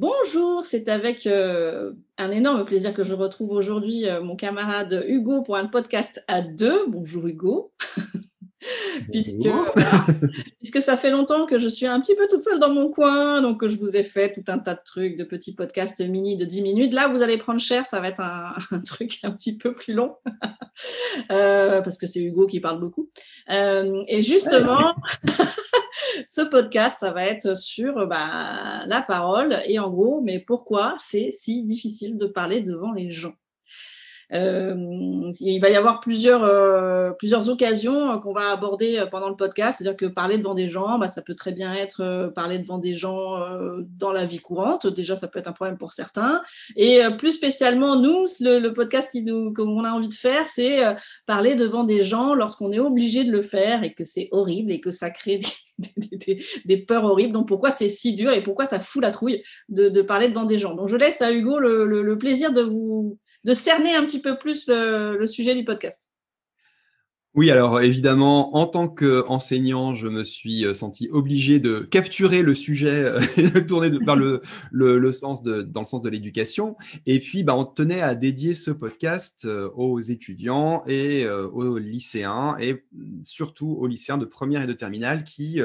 Bonjour, c'est avec euh, un énorme plaisir que je retrouve aujourd'hui euh, mon camarade Hugo pour un podcast à deux. Bonjour Hugo. puisque, puisque ça fait longtemps que je suis un petit peu toute seule dans mon coin, donc je vous ai fait tout un tas de trucs, de petits podcasts mini de 10 minutes. Là, vous allez prendre cher, ça va être un, truc un petit peu plus long, euh, parce que c'est Hugo qui parle beaucoup. et justement, ce podcast, ça va être sur bah, la parole et en gros, mais pourquoi c'est si difficile de parler devant les gens? euh, il va y avoir plusieurs, euh, plusieurs occasions euh, qu'on va aborder pendant le podcast. C'est-à-dire que parler devant des gens, bah, ça peut très bien être parler devant des gens dans la vie courante. Déjà, ça peut être un problème pour certains. Et plus spécialement, nous, le, podcast qu'on a envie de faire, c'est parler devant des gens lorsqu'on est obligé de le faire et que c'est horrible et que ça crée des, des, peurs horribles. Donc, pourquoi c'est si dur et pourquoi ça fout la trouille de, de parler devant des gens? Donc, je laisse à Hugo le, le plaisir de vous de cerner un petit peu plus le, sujet du podcast. Oui, alors évidemment, en tant qu'enseignant, je me suis euh, senti obligé de capturer le sujet euh, de tourner vers le, le, sens de, dans le sens de l'éducation. Et puis, bah, on tenait à dédier ce podcast euh, aux étudiants et aux lycéens, et surtout aux lycéens de première et de terminale qui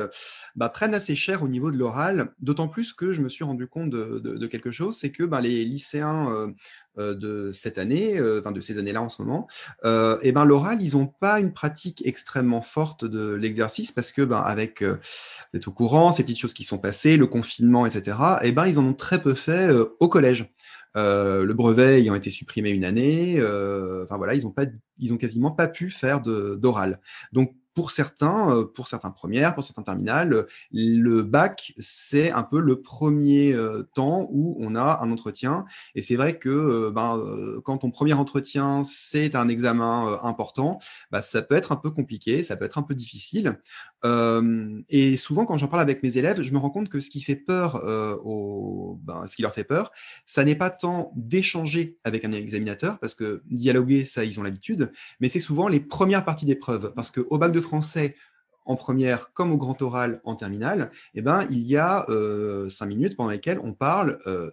bah, prennent assez cher au niveau de l'oral, d'autant plus que je me suis rendu compte de, quelque chose, c'est que bah, les lycéens de cette année, euh, de ces années-là en ce moment, euh, et ben l'oral, ils n'ont pas une pratique extrêmement forte de l'exercice parce que ben avec euh, vous êtes au courant, ces petites choses qui sont passées, le confinement, etc. Et ben ils en ont très peu fait au collège. le brevet ayant été supprimé une année, voilà, ils ont pas, ils ont quasiment pas pu faire d'oral. Donc pour certains, euh, pour certains premières, pour certains terminales, le bac, c'est un peu le premier euh, temps où on a un entretien. Et c'est vrai que euh, ben, quand ton premier entretien, c'est un examen important, bah, ça peut être un peu compliqué, ça peut être un peu difficile. Et souvent, quand j'en parle avec mes élèves, je me rends compte que ce qui fait peur, au, ben, ce qui leur fait peur, ça n'est pas tant d'échanger avec un examinateur, parce que dialoguer, ça, ils ont l'habitude, mais c'est souvent les premières parties d'épreuve, parce qu'au bac de français en première comme au grand oral en terminale, eh ben, il y a euh, cinq minutes pendant lesquelles on parle euh,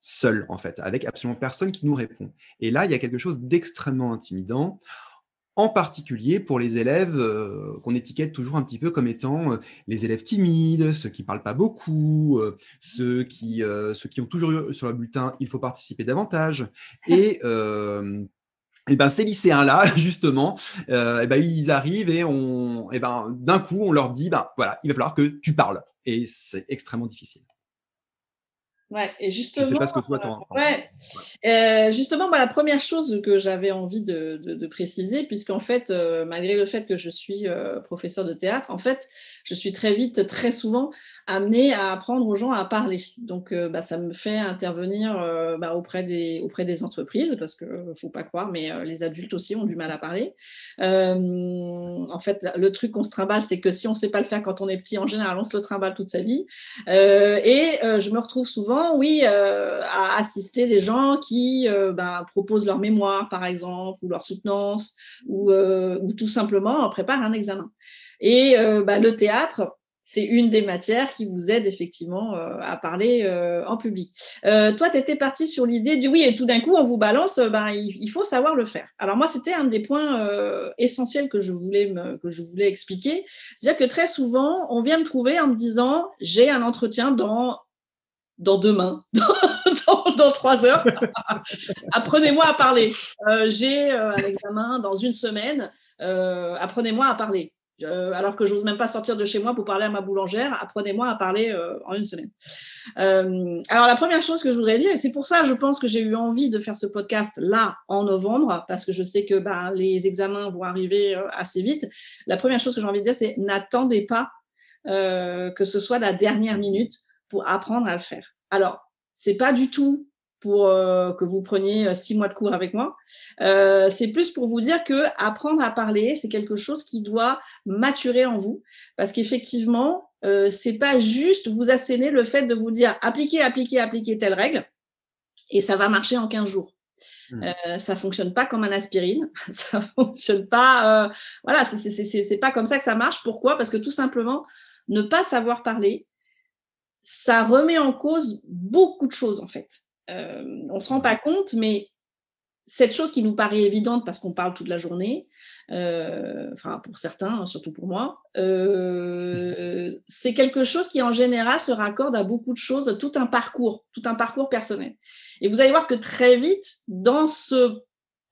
seul, en fait, avec absolument personne qui nous répond. Et là, il y a quelque chose d'extrêmement intimidant, en particulier pour les élèves euh, qu'on étiquette toujours un petit peu comme étant les élèves timides, ceux qui ne parlent pas beaucoup, ceux, qui, ceux qui ont toujours eu sur le bulletin « il faut participer davantage ». Et et ben ces lycéens-là, justement, euh, et ben ils arrivent et on, et ben d'un coup on leur dit, ben voilà, il va falloir que tu parles. Et c'est extrêmement difficile. Ouais, et justement. Je sais pas ce que toi t'en. Ouais. Euh, justement, bah, la première chose que j'avais envie de, de, de préciser, puisqu'en fait, euh, malgré le fait que je suis euh, professeur de théâtre, en fait, je suis très vite, très souvent amenée à apprendre aux gens à parler. Donc, euh, bah, ça me fait intervenir euh, bah, auprès des auprès des entreprises, parce que faut pas croire, mais les adultes aussi ont du mal à parler. en fait, le truc qu'on se trimballe, c'est que si on sait pas le faire quand on est petit, en général, on se le trimballe toute sa vie. et je me retrouve souvent oui, euh, à assister des gens qui euh, bah, proposent leur mémoire, par exemple, ou leur soutenance, ou, euh, tout simplement préparent un examen. Et bah, le théâtre, c'est une des matières qui vous aide effectivement à parler en public. toi, tu étais parti sur l'idée du oui, et tout d'un coup, on vous balance, bah, il, faut savoir le faire. Alors moi, c'était un des points essentiels que je voulais, que je voulais expliquer. C'est-à-dire que très souvent, on vient me trouver en me disant, j'ai un entretien dans dans demain, dans, trois heures. apprenez-moi à parler. Euh, j'ai euh, un examen dans une semaine. Euh, apprenez-moi à parler. alors que j'ose même pas sortir de chez moi pour parler à ma boulangère, apprenez-moi à parler en une semaine. alors la première chose que je voudrais dire, et c'est pour ça, je pense que j'ai eu envie de faire ce podcast là en novembre, parce que je sais que bah, les examens vont arriver assez vite. La première chose que j'ai envie de dire, c'est n'attendez pas que ce soit la dernière minute pour apprendre à le faire. Alors, c'est pas du tout pour euh, que vous preniez euh, six mois de cours avec moi. Euh, c'est plus pour vous dire que apprendre à parler, c'est quelque chose qui doit maturer en vous, parce qu'effectivement, euh, c'est pas juste vous asséner le fait de vous dire appliquer, appliquer, appliquer telle règle, et ça va marcher en 15 jours. Mmh. Euh, ça fonctionne pas comme un aspirine, ça fonctionne pas. Euh, voilà, c'est pas comme ça que ça marche. Pourquoi? Parce que tout simplement, ne pas savoir parler, ça remet en cause beaucoup de choses en fait. on ne se rend pas compte, mais cette chose qui nous paraît évidente parce qu'on parle toute la journée, euh, enfin pour certains, hein, surtout pour moi, euh, c'est quelque chose qui en général se raccorde à beaucoup de choses, tout un parcours, tout un parcours personnel. Et vous allez voir que très vite, dans ce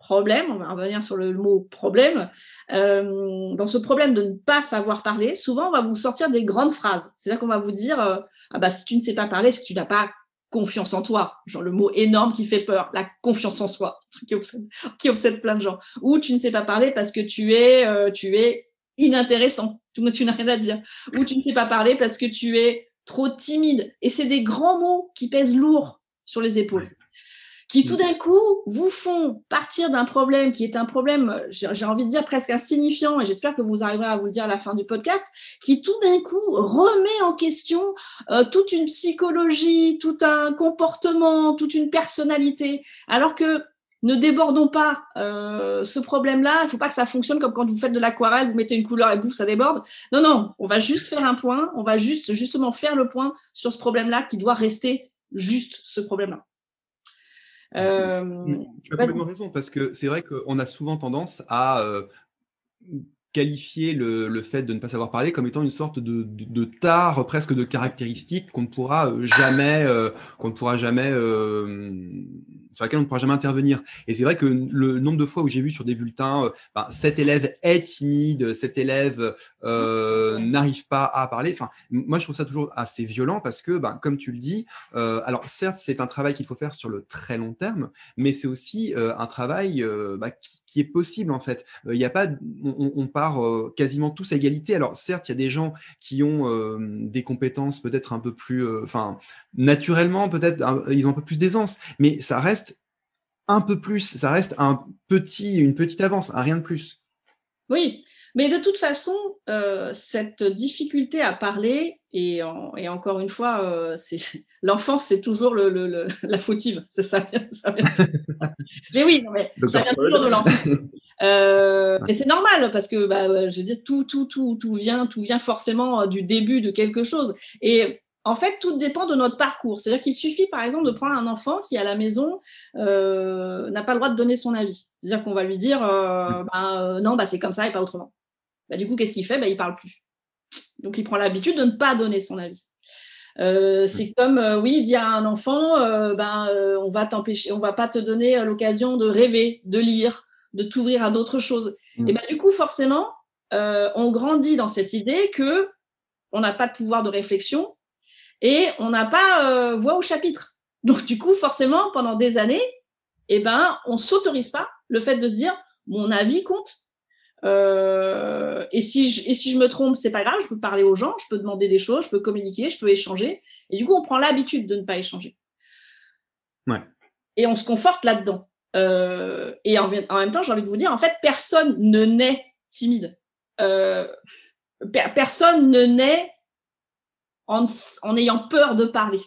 problème, on va revenir sur le mot problème, euh, dans ce problème de ne pas savoir parler, souvent on va vous sortir des grandes phrases. C'est-à-dire qu'on va vous dire, ah bah si tu ne sais pas parler, c'est que tu n'as pas confiance en toi, genre le mot énorme qui fait peur, la confiance en soi, qui obsède, qui obsède plein de gens. Ou tu ne sais pas parler parce que tu es, euh, tu es inintéressant, tu, tu n'as rien à dire. Ou tu ne sais pas parler parce que tu es trop timide. Et c'est des grands mots qui pèsent lourd sur les épaules qui tout d'un coup vous font partir d'un problème qui est un problème, j'ai envie de dire presque insignifiant, et j'espère que vous arriverez à vous le dire à la fin du podcast, qui tout d'un coup remet en question euh, toute une psychologie, tout un comportement, toute une personnalité, alors que ne débordons pas euh, ce problème-là. Il ne faut pas que ça fonctionne comme quand vous faites de l'aquarelle, vous mettez une couleur et bouf, ça déborde. Non, non, on va juste faire un point, on va juste justement faire le point sur ce problème-là qui doit rester juste ce problème-là. Euh, tu as complètement raison, parce que c'est vrai qu'on a souvent tendance à euh, qualifier le, fait de ne pas savoir parler comme étant une sorte de, de, tare, presque de caractéristique qu'on ne pourra euh, jamais, qu'on ne pourra jamais sur laquelle on ne pourra jamais intervenir. Et c'est vrai que le nombre de fois où j'ai vu sur des bulletins, euh, ben, cet élève est timide, cet élève euh, n'arrive pas à parler. Enfin, moi, je trouve ça toujours assez violent parce que, ben, comme tu le dis, euh, alors certes, c'est un travail qu'il faut faire sur le très long terme, mais c'est aussi un travail ben, qui, est possible en fait. Il n'y a pas, on, part quasiment tous à égalité. Alors certes, il y a des gens qui ont des compétences peut-être un peu plus, enfin, naturellement peut-être, ils ont un peu plus d'aisance, mais ça reste un peu plus, ça reste un petit, une petite avance, un rien de plus. Oui, mais de toute façon, euh, cette difficulté à parler, et, encore une fois, euh, l'enfance, c'est toujours le, la fautive, c'est ça, mais oui, ça vient toujours de l'enfance. Euh, mais c'est normal parce que, bah, je veux dire, tout, tout, tout, tout vient, tout vient forcément du début de quelque chose. Et en fait, tout dépend de notre parcours. C'est-à-dire qu'il suffit, par exemple, de prendre un enfant qui, à la maison, euh, n'a pas le droit de donner son avis. C'est-à-dire qu'on va lui dire, euh, bah, euh, non, bah, c'est comme ça et pas autrement. Bah, du coup, qu'est-ce qu'il fait? Bah, Il parle plus. Donc, il prend l'habitude de ne pas donner son avis. c'est comme, oui, dire à un enfant, ben, on va t'empêcher, on va pas te donner l'occasion de rêver, de lire, de t'ouvrir à d'autres choses. Mm. Et ben, du coup, forcément, on grandit dans cette idée que on n'a pas de pouvoir de réflexion, et on n'a pas euh, voix au chapitre. Donc, du coup, forcément, pendant des années, eh ben, on s'autorise pas le fait de se dire mon avis compte. Euh, et, si je, et si je me trompe, c'est pas grave, je peux parler aux gens, je peux demander des choses, je peux communiquer, je peux échanger. Et du coup, on prend l'habitude de ne pas échanger. Ouais. Et on se conforte là-dedans. Euh, et en, même temps, j'ai envie de vous dire, en fait, personne ne naît timide. personne ne naît en, ayant peur de parler.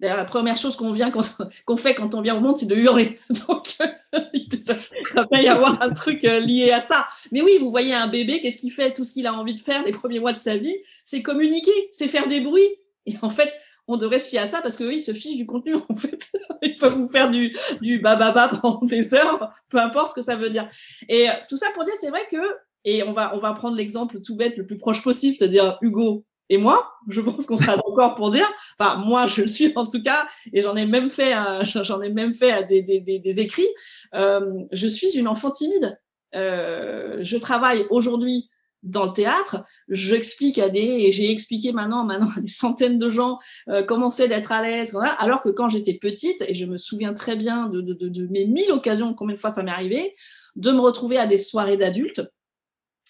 la première chose qu'on vient qu'on fait quand on vient au monde, c'est de hurler. Donc, il peut y avoir un truc euh, lié à ça. Mais oui, vous voyez un bébé, qu'est-ce qu'il fait? Tout ce qu'il a envie de faire les premiers mois de sa vie, c'est communiquer, c'est faire des bruits. Et en fait, on devrait se fier à ça parce que se fiche du contenu. En fait, il peut vous faire du du bababa pendant des heures, peu importe ce que ça veut dire. Et tout ça pour dire, c'est vrai que et on va on va prendre l'exemple tout bête, le plus proche possible, c'est-à-dire Hugo et moi, je pense qu'on sera d'accord pour dire, enfin moi je le suis en tout cas, et j'en ai même fait, j'en ai même fait des, des, écrits. Euh, je suis une enfant timide. Euh, je travaille aujourd'hui dans le théâtre, j'explique à des, et j'ai expliqué maintenant, maintenant à des centaines de gens euh, comment c'est d'être à l'aise, alors que quand j'étais petite, et je me souviens très bien de, de, de, de mes mille occasions, combien de fois ça m'est arrivé, de me retrouver à des soirées d'adultes,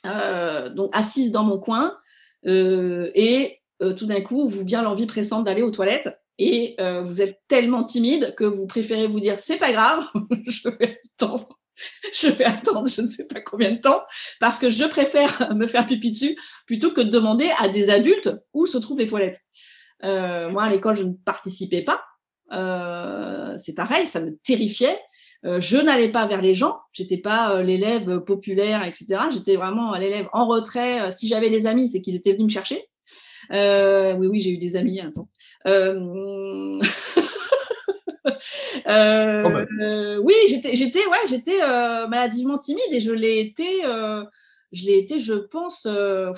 euh, donc assise dans mon coin, euh, et euh, tout d'un coup, vous vient l'envie pressante d'aller aux toilettes et euh, vous êtes tellement timide que vous préférez vous dire c'est pas grave, je vais attendre. Je vais attendre je ne sais pas combien de temps parce que je préfère me faire pipi dessus plutôt que de demander à des adultes où se trouvent les toilettes. moi, à l'école, je ne participais pas. c'est pareil, ça me terrifiait. Je n'allais pas vers les gens, j'étais pas l'élève populaire, etc. J'étais vraiment l'élève en retrait. si j'avais des amis, c'est qu'ils étaient venus me chercher. oui, oui, j'ai eu des amis un temps. Oh, bah. oui, j'étais, j'étais, ouais, j'étais maladivement timide et je l'ai été, je l'ai été, je pense. Oh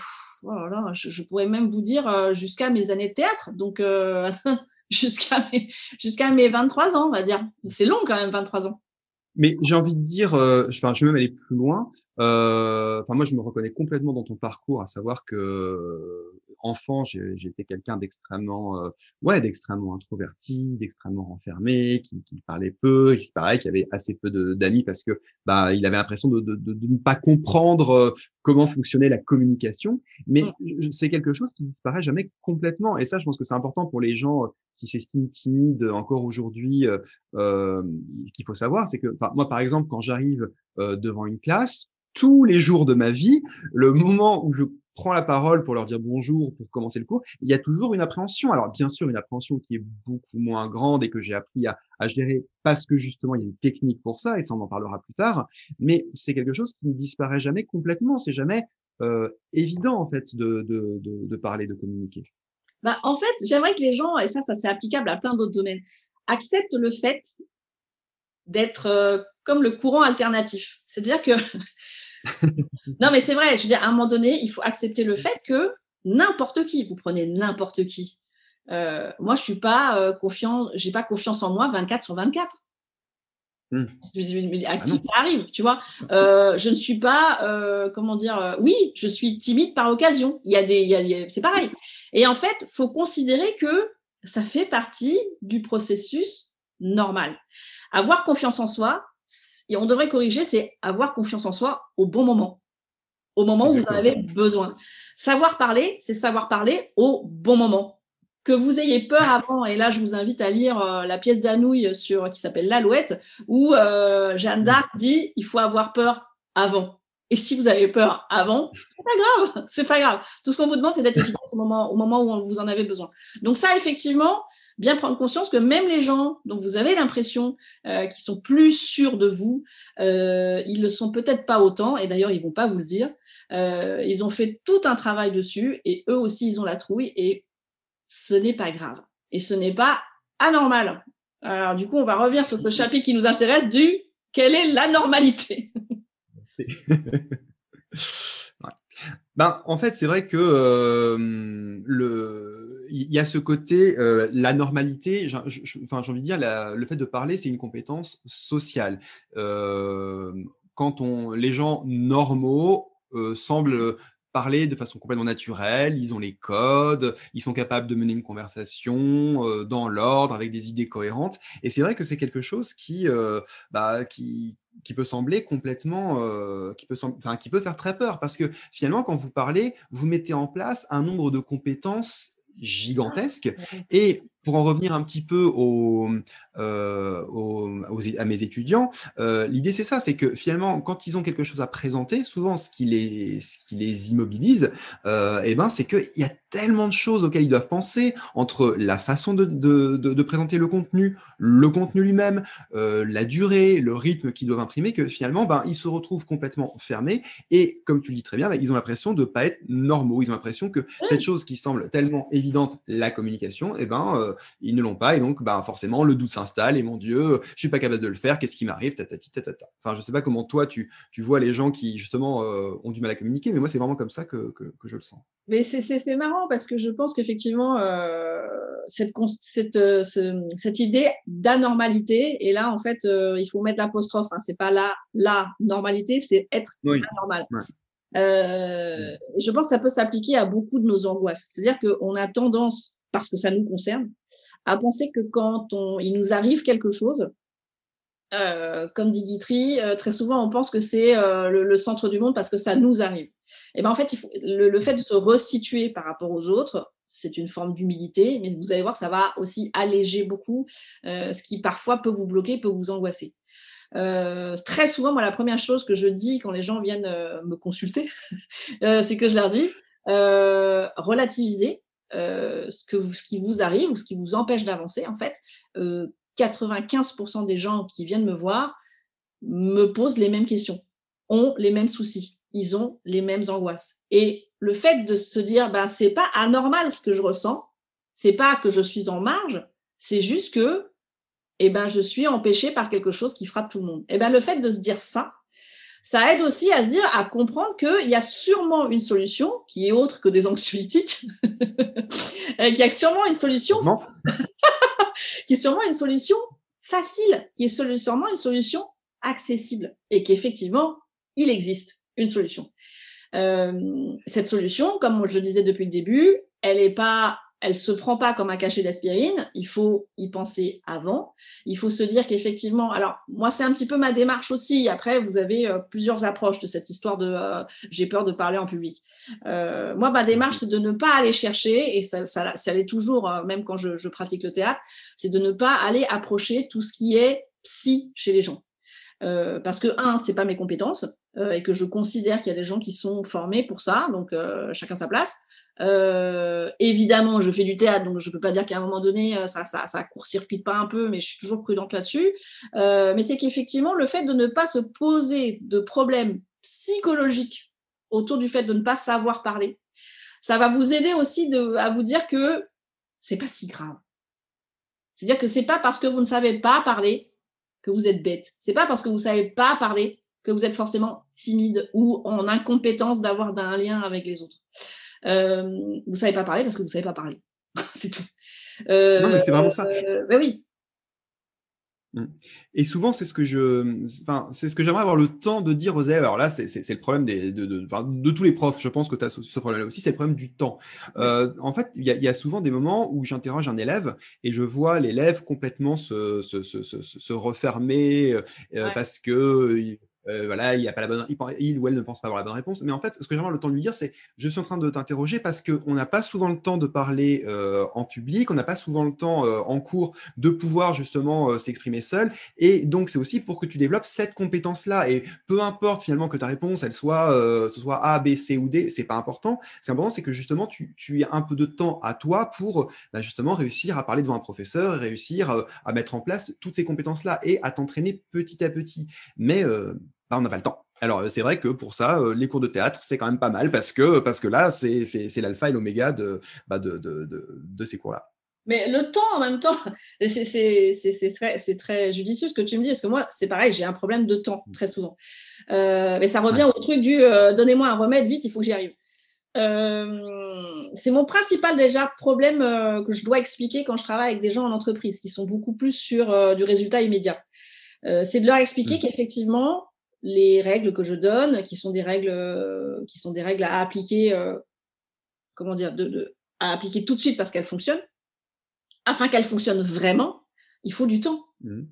je, pourrais même vous dire jusqu'à mes années de théâtre. Donc, jusqu'à mes, jusqu'à mes 23 ans, on va dire. C'est long quand même, 23 ans. Mais j'ai envie de dire, euh, enfin, je vais même aller plus loin. Euh, enfin, moi, je me reconnais complètement dans ton parcours, à savoir que enfant, été quelqu'un d'extrêmement, euh, ouais, d'extrêmement introverti, d'extrêmement renfermé, qui, qui, parlait peu, qui paraît qui avait assez peu d'amis parce que bah il avait l'impression de, de, de, de, ne pas comprendre euh, comment fonctionnait la communication. Mais mmh. c'est quelque chose qui disparaît jamais complètement. Et ça, je pense que c'est important pour les gens euh, qui s'estiment timides encore aujourd'hui. Euh, euh qu'il faut savoir, c'est que moi, par exemple, quand j'arrive devant une classe, tous les jours de ma vie, le moment où je prends la parole pour leur dire bonjour, pour commencer le cours, il y a toujours une appréhension. Alors bien sûr, une appréhension qui est beaucoup moins grande et que j'ai appris à, à, gérer parce que justement il y a une technique pour ça et ça on en parlera plus tard. Mais c'est quelque chose qui ne disparaît jamais complètement. C'est jamais euh, évident en fait de, de, de, de parler, de communiquer. Bah, en fait, j'aimerais que les gens, et ça, ça c'est applicable à plein d'autres domaines, acceptent le fait d'être euh, comme le courant alternatif. C'est-à-dire que non, mais c'est vrai. Je veux dire, à un moment donné, il faut accepter le fait que n'importe qui, vous prenez n'importe qui. Euh, moi, je suis pas euh, confiant, j'ai pas confiance en moi 24 sur 24. Hmm. À ah qui ça arrive, tu vois? Euh, Je ne suis pas, comment dire, oui, je suis timide par occasion. Il y a des, c'est pareil. Et en fait, faut considérer que ça fait partie du processus normal. Avoir confiance en soi, et on devrait corriger, c'est avoir confiance en soi au bon moment, au moment où vous en avez besoin. Savoir parler, c'est savoir parler au bon moment. Que vous ayez peur avant, et là je vous invite à lire euh, la pièce d'Anouille sur qui s'appelle L'Alouette, où euh, Jeanne d'Arc dit il faut avoir peur avant. Et si vous avez peur avant, c'est pas grave, c'est pas grave. Tout ce qu'on vous demande, c'est d'être efficace au moment, au moment où vous en avez besoin. Donc ça, effectivement, bien prendre conscience que même les gens dont vous avez l'impression euh, qu'ils sont plus sûrs de vous, euh, ils le sont peut-être pas autant, et d'ailleurs ils vont pas vous le dire. Euh, ils ont fait tout un travail dessus, et eux aussi ils ont la trouille, et ce n'est pas grave, et ce n'est pas anormal. Alors du coup, on va revenir sur ce chapitre qui nous intéresse du quelle est la normalité? Ben, en fait, c'est vrai que euh, le il y a ce côté, euh, la normalité, j'ai envie de dire, le fait de parler, c'est une compétence sociale. Euh, quand on, les gens normaux euh, semblent parler de façon complètement naturelle, ils ont les codes, ils sont capables de mener une conversation dans l'ordre, avec des idées cohérentes. Et c'est vrai que c'est quelque chose qui, bah, qui, peut sembler complètement, qui, peut enfin, qui peut faire très peur, parce que finalement, quand vous parlez, vous mettez en place un nombre de compétences gigantesque. Et pour en revenir un petit peu euh, à mes étudiants, euh, l'idée c'est ça, c'est que finalement, quand ils ont quelque chose à présenter, souvent ce qui les, ce qui les immobilise, euh, eh ben, c'est qu'il y a tellement de choses auxquelles ils doivent penser entre la façon de, de, de, présenter le contenu, le contenu lui-même, euh, la durée, le rythme qu'ils doivent imprimer, que finalement, ben, ils se retrouvent complètement fermés. Et comme tu le dis très bien, ben, ils ont l'impression de ne pas être normaux. Ils ont l'impression que cette chose qui semble tellement évidente, la communication, eh ben, euh, ils ne l'ont pas. Et donc, ben, forcément, le doute s'installe. Et mon Dieu, je suis pas capable de le faire. Qu'est-ce qui m'arrive tatati, tatata. Enfin, je sais pas comment toi, tu, tu vois les gens qui, justement, euh, ont du mal à communiquer, mais moi, c'est vraiment comme ça que, que, que je le sens. Mais c'est marrant parce que je pense qu'effectivement, euh, cette, cette, cette, idée d'anormalité, et là, en fait, il faut mettre l'apostrophe, hein, c'est pas la, la normalité, c'est être anormal. Euh, je pense que ça peut s'appliquer à beaucoup de nos angoisses. C'est-à-dire qu'on a tendance, parce que ça nous concerne, à penser que quand il nous arrive quelque chose, euh, comme dit Guitry, euh, très souvent on pense que c'est euh, le, centre du monde parce que ça nous arrive. Et ben en fait, le, fait de se resituer par rapport aux autres, c'est une forme d'humilité, mais vous allez voir que ça va aussi alléger beaucoup ce qui parfois peut vous bloquer, peut vous angoisser. très souvent, moi, la première chose que je dis quand les gens viennent me consulter, c'est que je leur dis relativiser ce, que ce qui vous arrive ou ce qui vous empêche d'avancer. En fait, 95% des gens qui viennent me voir me posent les mêmes questions, ont les mêmes soucis. ils ont les mêmes angoisses. Et le fait de se dire, bah, c'est pas anormal ce que je ressens, c'est pas que je suis en marge, c'est juste que, eh ben, je suis empêché par quelque chose qui frappe tout le monde. Eh ben, le fait de se dire ça, ça aide aussi à se dire, à comprendre qu'il y a sûrement une solution qui est autre que des anxiolytiques, qu'il y a sûrement une solution, qui est sûrement une solution facile, qui est sûrement une solution accessible et qu'effectivement, il existe une solution. Euh, cette solution, comme je le disais depuis le début, elle est pas elle se prend pas comme un cachet d'aspirine, il faut y penser avant. Il faut se dire qu'effectivement, alors moi c'est un petit peu ma démarche aussi. Après, vous avez euh, plusieurs approches de cette histoire de euh, j'ai peur de parler en public. Euh, moi, ma démarche c'est de ne pas aller chercher et ça, ça, ça l'est toujours, même quand je, je pratique le théâtre, c'est de ne pas aller approcher tout ce qui est psy chez les gens. Euh, parce que un, c'est pas mes compétences euh, et que je considère qu'il y a des gens qui sont formés pour ça, donc euh, chacun sa place. Euh, évidemment, je fais du théâtre, donc je peux pas dire qu'à un moment donné, euh, ça, ça, court-circuite pas un peu, mais je suis toujours prudente là-dessus. Euh, mais c'est qu'effectivement, le fait de ne pas se poser de problèmes psychologiques autour du fait de ne pas savoir parler, ça va vous aider aussi à vous dire que c'est pas si grave. C'est-à-dire que c'est pas parce que vous ne savez pas parler que vous êtes bête. C'est pas parce que vous savez pas parler que vous êtes forcément timide ou en incompétence d'avoir un lien avec les autres. Euh, vous savez pas parler parce que vous savez pas parler. c'est tout. Euh, non, mais c'est vraiment ça. Ben oui. Mmh. Et souvent, c'est ce que je, enfin, c'est ce que j'aimerais avoir le temps de dire aux élèves. Alors là, c'est le problème des, de, de, de, tous les profs. Je pense que tu as ce, problème-là aussi. C'est le problème du temps. Euh, en fait, il y, y, a souvent des moments où j'interroge un élève et je vois l'élève complètement se, se, se, se, refermer euh, ouais. parce que euh, voilà, il, a pas la bonne, il, ou elle ne pense pas avoir la bonne réponse. Mais en fait, ce que j'aimerais le temps de lui dire, c'est je suis en train de t'interroger parce qu'on n'a pas souvent le temps de parler euh, en public, on n'a pas souvent le temps euh, en cours de pouvoir justement s'exprimer seul. Et donc, c'est aussi pour que tu développes cette compétence-là. Et peu importe finalement que ta réponse, elle soit, ce soit A, B, C ou D, c'est pas important. C'est important, c'est que justement, tu, tu aies un peu de temps à toi pour bah, justement réussir à parler devant un professeur, réussir à mettre en place toutes ces compétences-là et à t'entraîner petit à petit. Mais bah, on n'a pas le temps. Alors, c'est vrai que pour ça, euh, les cours de théâtre, c'est quand même pas mal parce que, parce que là, c'est l'alpha et l'oméga de, bah de, de, de, de, ces cours-là. Mais le temps, en même temps, c'est très, très, judicieux ce que tu me dis, parce que moi, c'est pareil, j'ai un problème de temps mmh. très souvent. Euh, mais ça revient ouais. au truc du euh, donnez-moi un remède, vite, il faut que j'y arrive. Euh, c'est mon principal déjà problème euh, que je dois expliquer quand je travaille avec des gens en entreprise qui sont beaucoup plus sur du résultat immédiat. c'est de leur expliquer mmh. qu'effectivement, les règles que je donne, qui sont des règles, euh, qui sont des règles à appliquer, euh, comment dire, de, de, à appliquer tout de suite parce qu'elles fonctionnent. Afin qu'elles fonctionnent vraiment, il faut du temps. Mmh.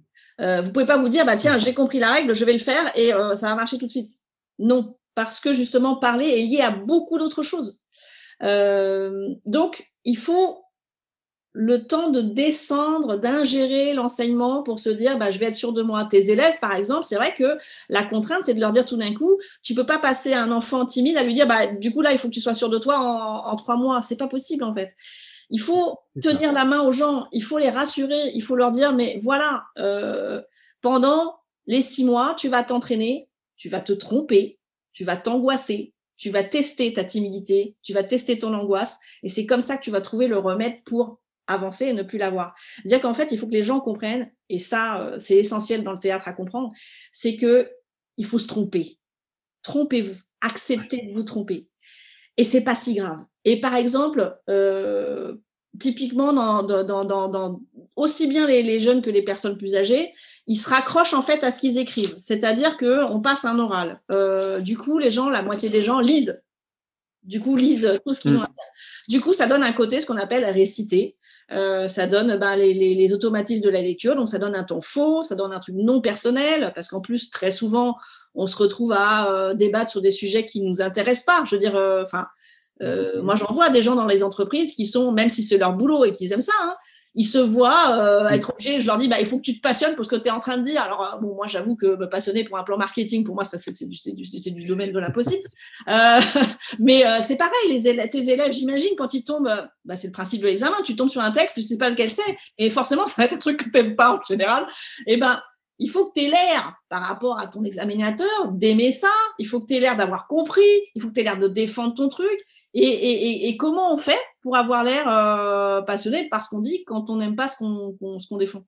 Euh, vous pouvez pas vous dire, bah tiens, j'ai compris la règle, je vais le faire et euh, ça va marcher tout de suite. Non, parce que justement parler est lié à beaucoup d'autres choses. Donc, il faut le temps de descendre, d'ingérer l'enseignement pour se dire, bah, je vais être sûr de moi. Tes élèves, par exemple, c'est vrai que la contrainte, c'est de leur dire tout d'un coup, tu peux pas passer un enfant timide à lui dire, bah, du coup, là, il faut que tu sois sûr de toi en, en trois mois. C'est pas possible, en fait. Il faut tenir ça. la main aux gens, il faut les rassurer, il faut leur dire, mais voilà, euh, pendant les six mois, tu vas t'entraîner, tu vas te tromper, tu vas t'angoisser, tu vas tester ta timidité, tu vas tester ton angoisse, et c'est comme ça que tu vas trouver le remède pour avancer et ne plus l'avoir. Dire qu'en fait, il faut que les gens comprennent, et ça, euh, c'est essentiel dans le théâtre à comprendre, c'est que il faut se tromper. Trompez-vous, acceptez de vous tromper. Et c'est pas si grave. Et par exemple, euh, typiquement, dans, dans, dans, dans, aussi bien les, les, jeunes que les personnes plus âgées, ils se raccrochent en fait à ce qu'ils écrivent. C'est-à-dire que on passe un oral. Euh, du coup, les gens, la moitié des gens lisent. Du coup, lisent tout ce qu'ils mmh. ont à faire. Du coup, ça donne un côté, ce qu'on appelle réciter. Euh, ça donne ben, les, les, les, automatismes de la lecture, donc ça donne un ton faux, ça donne un truc non personnel, parce qu'en plus, très souvent, on se retrouve à euh, débattre sur des sujets qui nous intéressent pas. Je veux dire, euh, enfin, euh, moi j'en vois des gens dans les entreprises qui sont, même si c'est leur boulot et qu'ils aiment ça, hein, ils se voient euh, être obligés, je leur dis, bah, il faut que tu te passionnes pour ce que tu es en train de dire. Alors, euh, bon, moi, j'avoue que me passionner pour un plan marketing, pour moi, ça, c'est du, du, du, domaine de l'impossible. euh, mais euh, c'est pareil, les élèves, tes élèves, j'imagine, quand ils tombent, bah, c'est le principe de l'examen, tu tombes sur un texte, tu sais pas lequel c'est, et forcément, ça va être un truc que tu n'aimes pas en général. Et ben, il faut que tu aies l'air, par rapport à ton examinateur, d'aimer ça. Il faut que tu aies l'air d'avoir compris. Il faut que tu aies l'air de défendre ton truc. Et, comment on fait pour avoir l'air euh, passionné par ce qu'on dit quand on n'aime pas ce qu'on défend?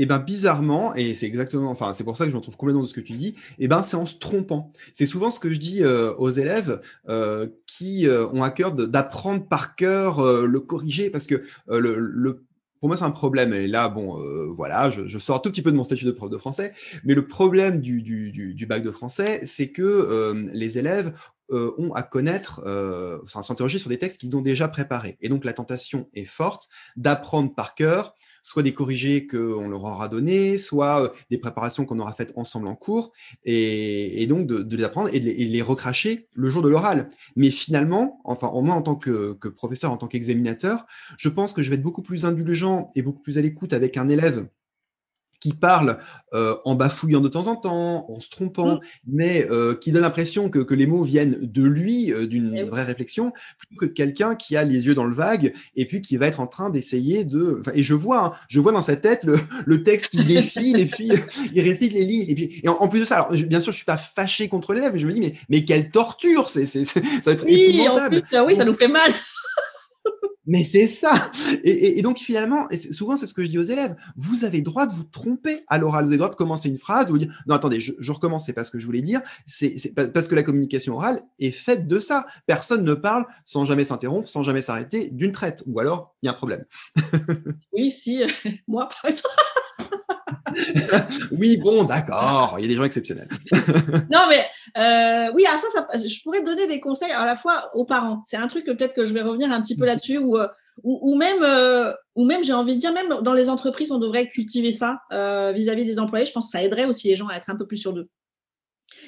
Et eh ben bizarrement, et c'est exactement, enfin c'est pour ça que je me trouve complètement de ce que tu dis, et eh ben c'est en se trompant. C'est souvent ce que je dis euh, aux élèves euh, qui ont à cœur d'apprendre par cœur le corriger, parce que le, pour moi, c'est un problème. Et là, bon, voilà, je, sors un tout petit peu de mon statut de prof de français, mais le problème du, du, bac de français, c'est que les élèves euh, ont à connaître, s'interroger sur des textes qu'ils ont déjà préparés. Et donc, la tentation est forte d'apprendre par cœur soit des corrigés qu'on leur aura donnés, soit euh, des préparations qu'on aura faites ensemble en cours, et, donc de, les apprendre et de les, recracher le jour de l'oral. Mais finalement, enfin, moi en tant que professeur, en tant qu'examinateur, je pense que je vais être beaucoup plus indulgent et beaucoup plus à l'écoute avec un élève qui parle euh, en bafouillant de temps en temps, en se trompant, mmh. mais euh, qui donne l'impression que, que, les mots viennent de lui, euh, d'une eh vraie réflexion, plutôt que de quelqu'un qui a les yeux dans le vague et puis qui va être en train d'essayer de. Et je vois, hein, je vois dans sa tête le, le texte qui défile les filles, il récite les lignes. Et puis, et en, plus de ça, alors bien sûr, je suis pas fâché contre l'élève, mais je me dis, mais, mais quelle torture, c'est, ça va être oui, épouvantable. oui, ça nous fait mal. Mais c'est ça. Et, donc finalement, et souvent c'est ce que je dis aux élèves, vous avez le droit de vous tromper à l'oral. Vous avez le droit de commencer une phrase, vous dire non attendez, je, recommence, c'est pas ce que je voulais dire. C'est parce que la communication orale est faite de ça. Personne ne parle sans jamais s'interrompre, sans jamais s'arrêter d'une traite. Ou alors il y a un problème. oui, si moi par exemple. oui, bon, d'accord, il y a des gens exceptionnels. non, mais euh, oui, alors ça, je pourrais donner des conseils à la fois aux parents. C'est un truc que peut-être que je vais revenir un petit peu là-dessus, ou, euh, ou, même, euh, ou même j'ai envie de dire, même dans les entreprises, on devrait cultiver ça vis-à-vis des employés. Je pense que ça aiderait aussi les gens à être un peu plus sur d'eux.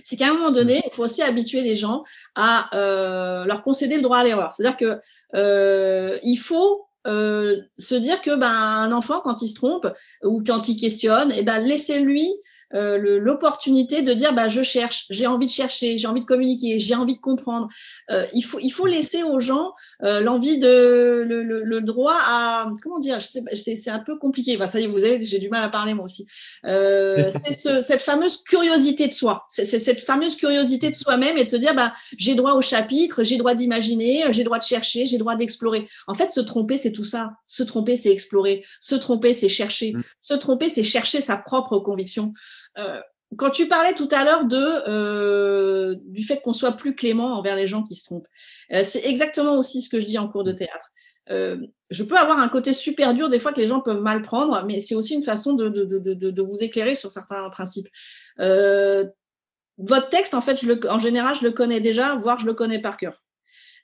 C'est qu'à un moment donné, mm. il faut aussi habituer les gens à leur concéder le droit à l'erreur. C'est-à-dire que il faut euh, se dire que ben, un enfant, quand il se trompe ou quand il questionne, et eh ben, laissez-lui euh, l'opportunité de dire bah, je cherche, j'ai envie de chercher, j'ai envie de communiquer, j'ai envie de comprendre. Euh, il, faut, il faut laisser aux gens euh, l'envie de le, le, le, droit à comment dire, c'est un peu compliqué. Bah, ça y est, vous avez, j'ai du mal à parler moi aussi. Euh, c'est ce, cette fameuse curiosité de soi, c'est cette fameuse curiosité de soi-même et de se dire bah, j'ai droit au chapitre, j'ai droit d'imaginer, j'ai droit de chercher, j'ai droit d'explorer. En fait, se tromper, c'est tout ça. Se tromper, c'est explorer. Se tromper, c'est chercher. Mm. Se tromper, c'est chercher sa propre conviction. Euh, quand tu parlais tout à l'heure de euh, du fait qu'on soit plus clément envers les gens qui se trompent, euh, c'est exactement aussi ce que je dis en cours de théâtre. je peux avoir un côté super dur des fois que les gens peuvent mal prendre, mais c'est aussi une façon de, de, de, de, vous éclairer sur certains principes. votre texte, en fait, je le, en général, je le connais déjà, voire je le connais par cœur.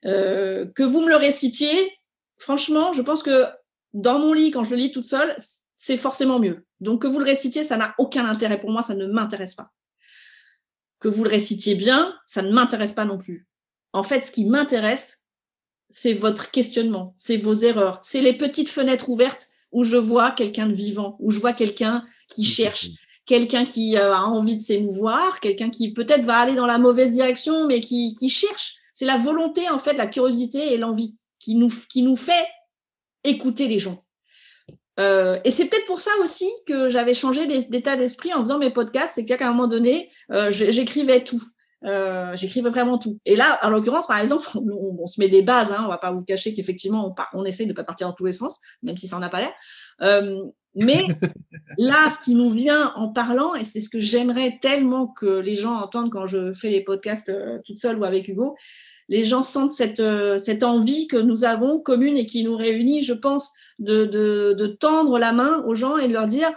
que vous me le récitiez, franchement, je pense que dans mon lit, quand je le lis toute seule, c'est forcément mieux. Donc que vous le récitiez, ça n'a aucun intérêt pour moi, ça ne m'intéresse pas. Que vous le récitiez bien, ça ne m'intéresse pas non plus. En fait, ce qui m'intéresse, c'est votre questionnement, c'est vos erreurs, c'est les petites fenêtres ouvertes où je vois quelqu'un de vivant, où je vois quelqu'un qui cherche, quelqu'un qui euh, a envie de s'émouvoir, quelqu'un qui peut-être va aller dans la mauvaise direction, mais qui, qui cherche. C'est la volonté, en fait, la curiosité et l'envie qui nous, qui nous fait écouter les gens. Euh, et c'est peut-être pour ça aussi que j'avais changé d'état d'esprit en faisant mes podcasts, c'est qu'à un moment donné, euh, j'écrivais tout. Euh, j'écrivais vraiment tout. Et là, en l'occurrence, par exemple, on, se met des bases, hein, on va pas vous cacher qu'effectivement, on, on essaye de pas partir dans tous les sens, même si ça n'en a pas l'air. Euh, mais là, ce qui nous vient en parlant, et c'est ce que j'aimerais tellement que les gens entendent quand je fais les podcasts euh, toute seule ou avec Hugo, les gens sentent cette, euh, cette envie que nous avons commune et qui nous réunit, je pense, de, tendre la main aux gens et de leur dire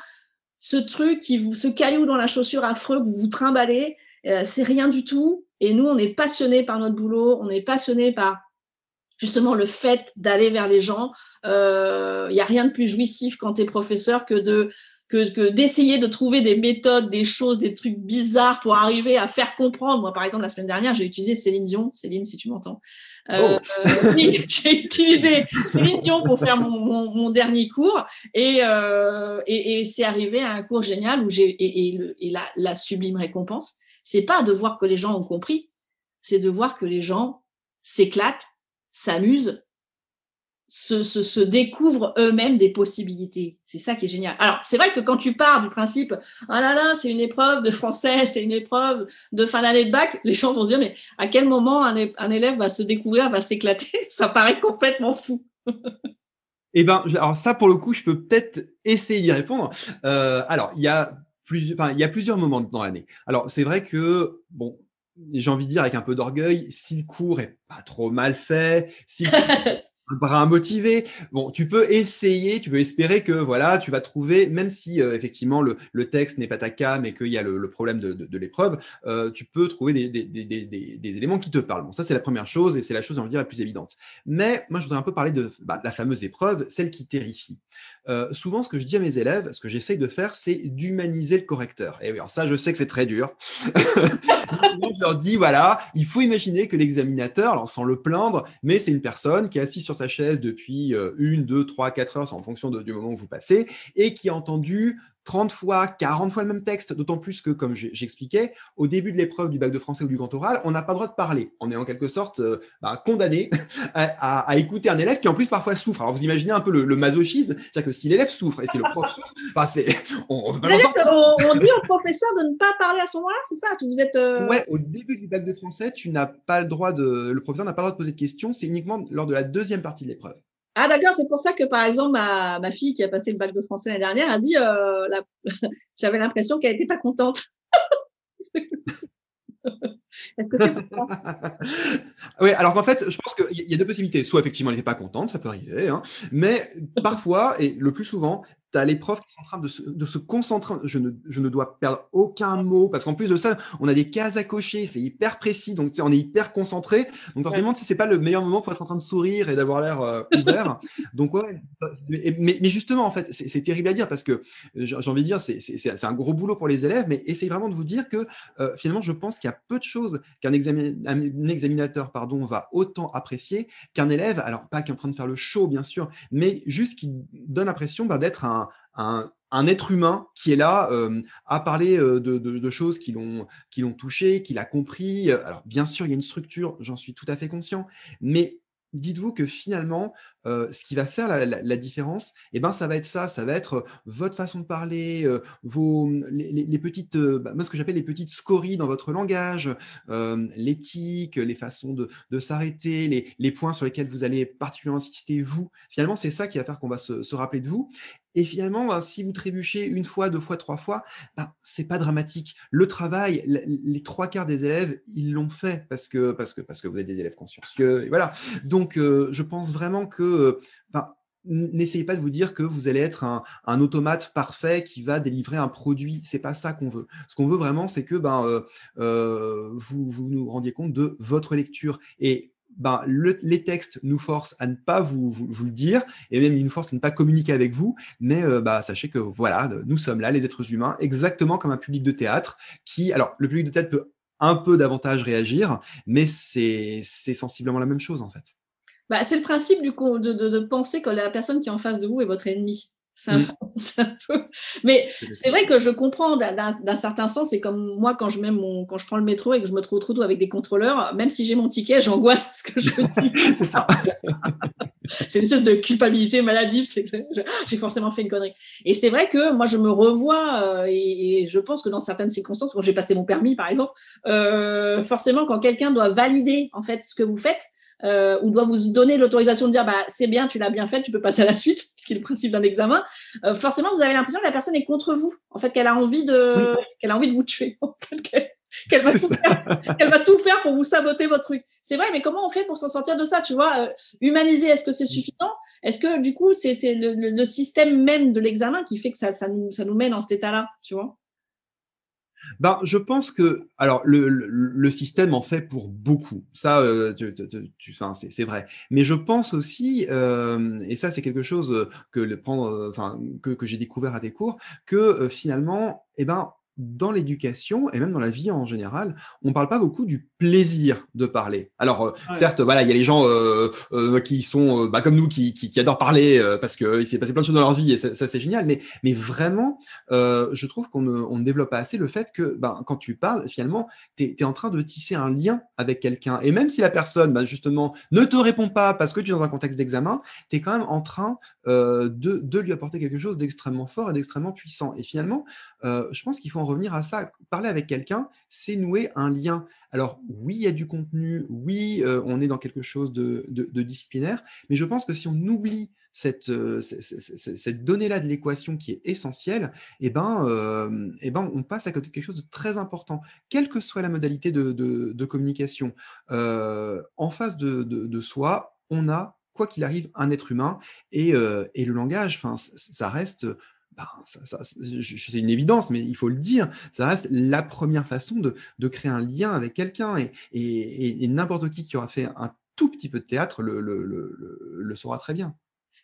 ce truc, qui vous, ce caillou dans la chaussure affreux que vous vous trimballez, euh, c'est rien du tout. Et nous, on est passionnés par notre boulot, on est passionnés par justement le fait d'aller vers les gens. Il euh, n'y a rien de plus jouissif quand tu es professeur que de que, d'essayer de trouver des méthodes, des choses, des trucs bizarres pour arriver à faire comprendre. Moi, par exemple, la semaine dernière, j'ai utilisé Céline Dion. Céline, si tu m'entends. Euh, oh. euh oui, j'ai utilisé Céline Dion pour faire mon, mon, mon dernier cours et, euh, et, et c'est arrivé à un cours génial où j'ai et, et, et la, la sublime récompense, c'est pas de voir que les gens ont compris, c'est de voir que les gens s'éclatent, s'amusent, se, découvrent eux-mêmes des possibilités. C'est ça qui est génial. Alors, c'est vrai que quand tu pars du principe, ah là là, c'est une épreuve de français, c'est une épreuve de fin d'année de bac, les gens vont se dire, mais à quel moment un, élève va se découvrir, va s'éclater? Ça paraît complètement fou. eh bien, alors ça, pour le coup, je peux peut-être essayer d'y répondre. Euh, alors, il y a plusieurs, il y a plusieurs moments dans l'année. Alors, c'est vrai que, bon, j'ai envie de dire avec un peu d'orgueil, si le cours est pas trop mal fait, si le un brin motivé. Bon, tu peux essayer, tu peux espérer que voilà, tu vas trouver, même si euh, effectivement le, le texte n'est pas ta cam et qu'il y a le, le problème de, de, de l'épreuve, euh, tu peux trouver des, des, des, des, éléments qui te parlent. Bon, ça c'est la première chose et c'est la chose, on va dire, la plus évidente. Mais moi, je voudrais un peu parler de bah, la fameuse épreuve, celle qui terrifie. Euh, souvent, ce que je dis à mes élèves, ce que j'essaye de faire, c'est d'humaniser le correcteur. Et alors ça, je sais que c'est très dur. je leur dis, voilà, il faut imaginer que l'examinateur, alors sans le plaindre, mais c'est une personne qui est assise sur sa chaise depuis euh, une, deux, trois, quatre heures, en fonction du moment où vous passez, et qui a entendu 30 fois, 40 fois le même texte, d'autant plus que, comme j'expliquais, au début de l'épreuve du bac de français ou du grand oral, on n'a pas le droit de parler. On est en quelque sorte euh, bah, condamné à, écouter un élève qui en plus parfois souffre. Alors vous imaginez un peu le, masochisme, c'est-à-dire que si l'élève souffre et si le prof souffre, enfin c'est... On, on, dit au professeur de ne pas parler à ce moment-là, c'est ça? Vous êtes... Euh, ouais, au début du bac de français, tu n'as pas le droit de... Le professeur n'a pas le droit de poser de questions, c'est uniquement lors de la deuxième partie de l'épreuve. Ah d'accord, c'est pour ça que par exemple ma, fille qui a passé le bac de français l'année dernière a dit euh, j'avais l'impression qu'elle n'était pas contente. Est-ce que c'est Oui, alors qu'en fait, je pense qu'il y a deux possibilités. Soit effectivement, elle n'était pas contente, ça peut arriver, hein, mais parfois, et le plus souvent, tu as les profs qui sont en train de se, concentrer. Je ne, je ne, dois perdre aucun mot parce qu'en plus de ça, on a des cases à cocher, c'est hyper précis, donc on est hyper concentré. Donc forcément, ce c'est pas le meilleur moment pour être en train de sourire et d'avoir l'air euh, ouvert. donc ouais, mais, mais, justement, en fait, c'est terrible à dire parce que j'ai envie de dire, c'est un gros boulot pour les élèves, mais essayez vraiment de vous dire que euh, finalement, je pense qu'il y a peu de choses qu'un examinateur pardon, va autant apprécier qu'un élève, alors pas qui est en train de faire le show, bien sûr, mais juste qui donne l'impression bah, d'être un être humain qui est là euh, à parler euh, de, choses qui l'ont touché, qu'il a compris. Alors bien sûr, il y a une structure, j'en suis tout à fait conscient, mais dites-vous que finalement, euh, ce qui va faire la, différence, eh ben, ça va être ça, ça va être votre façon de parler, vos, les, petites, bah, moi, ce que j'appelle les petites scories dans votre langage, l'éthique, les façons de, s'arrêter, les, points sur lesquels vous allez particulièrement insister, vous. Finalement, c'est ça qui va faire qu'on va se rappeler de vous. Et finalement, ben, si vous trébuchez une fois, deux fois, trois fois, ben, c'est pas dramatique. Le travail, les trois quarts des élèves, ils l'ont fait parce que, parce, que, parce que vous êtes des élèves consciencieux. voilà. Donc, euh, je pense vraiment que euh, ben, n'essayez pas de vous dire que vous allez être un, automate parfait qui va délivrer un produit. C'est pas ça qu'on veut. Ce qu'on veut vraiment, c'est que ben, euh, vous, vous nous rendiez compte de votre lecture. Et ben, les textes nous forcent à ne pas vous, vous, le dire, et même ils nous forcent à ne pas communiquer avec vous, mais euh, bah, sachez que voilà, nous sommes là, les êtres humains, exactement comme un public de théâtre, qui, alors le public de théâtre peut un peu davantage réagir, mais c'est sensiblement la même chose en fait. Bah, c'est le principe du coup, de, de, penser que la personne qui est en face de vous est votre ennemi. Mmh. Mais c'est vrai que je comprends d'un certain sens. C'est comme moi quand je, mets mon, quand je prends le métro et que je me trouve trop avec des contrôleurs, même si j'ai mon ticket, j'angoisse ce que je dis. c'est ça. c'est une espèce de culpabilité maladive. J'ai forcément fait une connerie. Et c'est vrai que moi, je me revois euh, et, je pense que dans certaines circonstances, quand j'ai passé mon permis, par exemple, euh, forcément, quand quelqu'un doit valider en fait ce que vous faites, euh, ou doit vous donner l'autorisation de dire bah c'est bien, tu l'as bien fait, tu peux passer à la suite, ce qui est le principe d'un examen. Euh, forcément, vous avez l'impression que la personne est contre vous, en fait, qu'elle a envie de, qu'elle a envie de vous tuer, qu'elle va, va, tout faire pour vous saboter votre truc. C'est vrai, mais comment on fait pour s'en sortir de ça Tu vois, euh, humaniser, est-ce que c'est suffisant? Est-ce que du coup, c'est le, le, système même de l'examen qui fait que ça, ça, nous, ça nous met dans cet état-là Tu vois? Ben, je pense que, alors, le, le, système en fait pour beaucoup. Ça, euh, tu, tu, c'est vrai. Mais je pense aussi, euh, et ça, c'est quelque chose que le prendre, enfin, que, que j'ai découvert à des cours, que euh, finalement, eh ben, dans l'éducation et même dans la vie en général, on ne parle pas beaucoup du plaisir de parler. Alors, euh, certes, voilà, il y a les gens euh, euh, qui sont bah, comme nous, qui, adorent parler parce qu'il s'est passé plein de choses dans leur vie et ça, c'est génial. Mais, mais vraiment, je trouve qu'on ne, développe pas assez le fait que ben, quand tu parles, finalement, tu es, en train de tisser un lien avec quelqu'un. Et même si la personne, ben, justement, ne te répond pas parce que tu es dans un contexte d'examen, tu es quand même en train de, de, lui apporter quelque chose d'extrêmement fort et d'extrêmement puissant. Et finalement, je pense qu'il faut en revenir à ça. Parler avec quelqu'un, c'est nouer un lien. Alors oui, il y a du contenu, oui, on est dans quelque chose de, disciplinaire, mais je pense que si on oublie cette, cette, donnée-là de l'équation qui est essentielle, eh ben, eh ben, on passe à côté de quelque chose de très important, quelle que soit la modalité de, communication. en face de, soi, on a quoi qu'il arrive, un être humain. Et, et le langage, ça reste ben, c'est une évidence, mais il faut le dire, ça reste la première façon de, créer un lien avec quelqu'un. Et, n'importe qui qui aura fait un tout petit peu de théâtre le, saura très bien.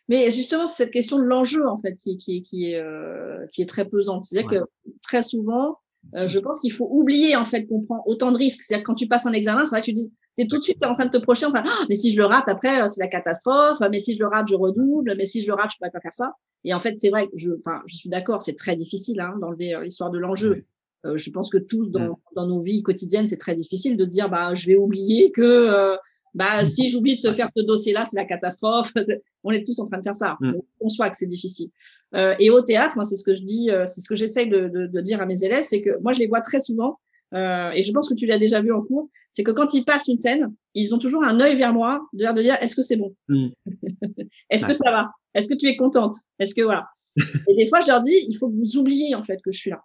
Mais justement, c'est cette question de l'enjeu, en fait, qui, qui, est, euh, qui est très pesante. C'est-à-dire que très souvent, euh, je pense qu'il faut oublier, en fait, qu'on prend autant de risques. C'est-à-dire que quand tu passes un examen, c'est vrai que tu dis, tu es tout de suite en train de te projeter en train, ah, mais si je le rate, après, euh, c'est la catastrophe. Mais si je le rate, je redouble. Mais si je le rate, je pourrais pas faire ça. Et en fait, c'est vrai que je, enfin, je suis d'accord, c'est très difficile hein, d'enlever euh, l'histoire de l'enjeu. Euh, je pense que tous dans, dans nos vies quotidiennes, c'est très difficile de se dire, bah, je vais oublier que, euh, bah, si j'oublie de se faire ce dossier-là, c'est la catastrophe. On est tous en train de faire ça. Mm. On soit que c'est difficile. Euh, et au théâtre, moi, c'est ce que je dis, c'est ce que j'essaye de, de, de, dire à mes élèves, c'est que moi, je les vois très souvent. Euh, et je pense que tu l'as déjà vu en cours, c'est que quand ils passent une scène, ils ont toujours un œil vers moi, de de dire est-ce que c'est bon? Mm. Est-ce que ça va? Est-ce que tu es contente? Est-ce que voilà Et des fois, je leur dis il faut que vous oubliez en fait que je suis là.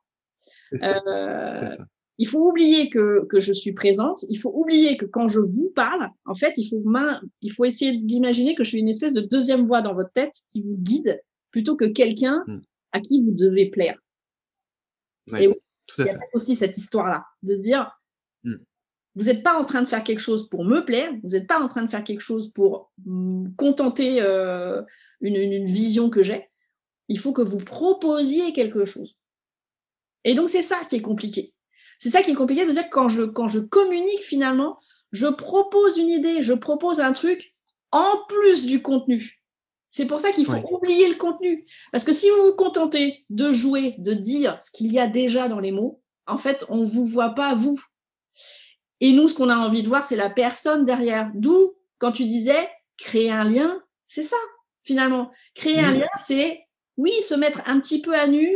Euh, il faut oublier que, que je suis présente. Il faut oublier que quand je vous parle, en fait, il faut, il faut essayer d'imaginer que je suis une espèce de deuxième voix dans votre tête qui vous guide plutôt que quelqu'un mm. à qui vous devez plaire. Et il y a aussi cette histoire-là, de se dire, mm. vous n'êtes pas en train de faire quelque chose pour me plaire, vous n'êtes pas en train de faire quelque chose pour contenter euh, une, vision que j'ai. Il faut que vous proposiez quelque chose. Et donc, c'est ça qui est compliqué. C'est ça qui est compliqué, de dire que quand je, quand je communique finalement, je propose une idée, je propose un truc en plus du contenu. C'est pour ça qu'il faut oublier le contenu. Parce que si vous vous contentez de jouer, de dire ce qu'il y a déjà dans les mots, en fait, on ne vous voit pas vous. Et nous, ce qu'on a envie de voir, c'est la personne derrière. D'où, quand tu disais créer un lien, c'est ça, finalement. Créer un lien, c'est, oui, se mettre un petit peu à nu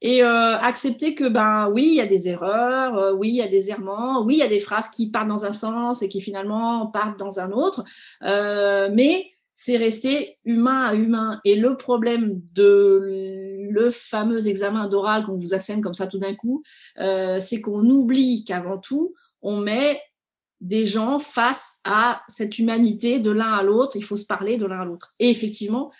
et euh, accepter que, ben oui, il y a des erreurs, euh, oui, il y a des errements, oui, il y a des phrases qui partent dans un sens et qui finalement partent dans un autre. Euh, mais c'est rester humain à humain. Et le problème de le fameux examen d'oral qu'on vous assène comme ça tout d'un coup, euh, c'est qu'on oublie qu'avant tout, on met des gens face à cette humanité de l'un à l'autre. Il faut se parler de l'un à l'autre. Et effectivement,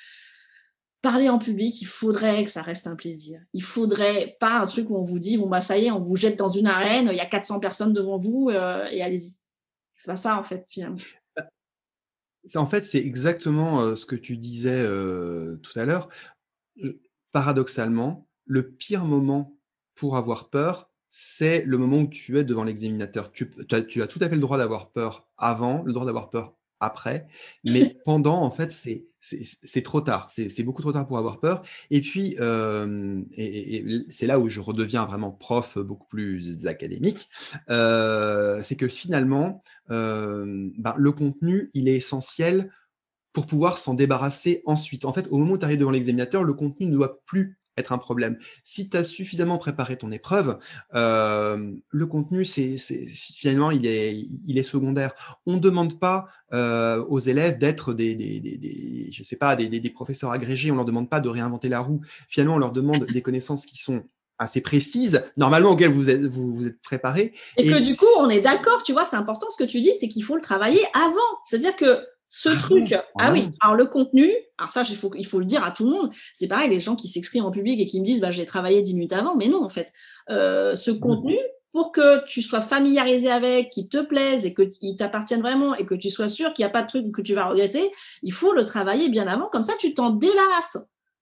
parler en public, il faudrait que ça reste un plaisir. Il faudrait pas un truc où on vous dit, bon, bah, ça y est, on vous jette dans une arène, il y a 400 personnes devant vous euh, et allez-y. C'est pas ça, en fait, finalement. En fait, c'est exactement ce que tu disais tout à l'heure. Paradoxalement, le pire moment pour avoir peur, c'est le moment où tu es devant l'examinateur. Tu, tu, as tout à fait le droit d'avoir peur avant, le droit d'avoir peur après, mais pendant, en fait, c'est c'est trop tard, c'est beaucoup trop tard pour avoir peur. Et puis, et, c'est là où je redeviens vraiment prof beaucoup plus académique, c'est que finalement, ben, le contenu, il est essentiel pour pouvoir s'en débarrasser ensuite. En fait, au moment où tu arrives devant l'examinateur, le contenu ne doit plus être un problème. Si tu as suffisamment préparé ton épreuve, euh, le contenu, c'est finalement, il est, il est secondaire. On ne demande pas euh, aux élèves d'être des, des, des, je sais pas, des, professeurs agrégés, on ne leur demande pas de réinventer la roue. Finalement, on leur demande des connaissances qui sont assez précises, normalement auxquelles vous êtes, vous, vous êtes préparé. Et, et que du coup, on est d'accord, tu vois, c'est important ce que tu dis, c'est qu'il faut le travailler avant. C'est-à-dire que ce ah truc, ah oui, alors le contenu, alors ça, il faut, il faut le dire à tout le monde. C'est pareil, les gens qui s'expriment en public et qui me disent, bah, j'ai travaillé dix minutes avant, mais non, en fait. Euh, ce mmh. contenu, pour que tu sois familiarisé avec, qu'il te plaise et qu'il t'appartienne vraiment et que tu sois sûr qu'il n'y a pas de truc que tu vas regretter, il faut le travailler bien avant. Comme ça, tu t'en débarrasses.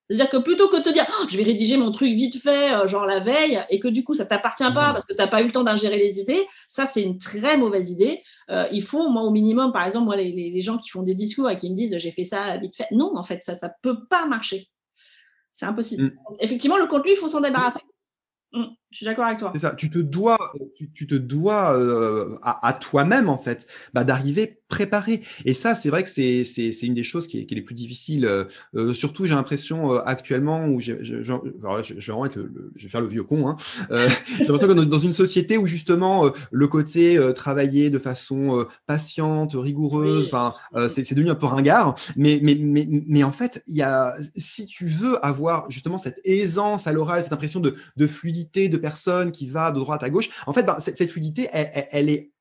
C'est-à-dire que plutôt que de te dire, oh, je vais rédiger mon truc vite fait, euh, genre la veille, et que du coup, ça t'appartient pas mmh. parce que tu n'as pas eu le temps d'ingérer les idées, ça, c'est une très mauvaise idée. Euh, il faut, moi, au minimum, par exemple, moi, les, gens qui font des discours et qui me disent, j'ai fait ça vite fait. Non, en fait, ça ne peut pas marcher. C'est impossible. Mmh. Effectivement, le contenu, il faut s'en débarrasser. Mmh, je suis d'accord avec toi. C'est ça. Tu te dois, tu, te dois euh, à, toi-même en fait, bah, d'arriver préparé. Et ça, c'est vrai que c'est une des choses qui est, qui est les plus difficiles. Euh, euh, surtout, j'ai l'impression actuellement où je, je, je, vais faire le vieux con. Hein, j'ai l'impression que dans, une société où justement le côté travailler de façon patiente, rigoureuse, enfin, c'est devenu un peu ringard. Mais mais mais mais en fait, il y a si tu veux avoir justement cette aisance à l'oral, cette impression de, de fluidité, de personne qui va de droite à gauche. En fait, ben, cette, fluidité, elle, est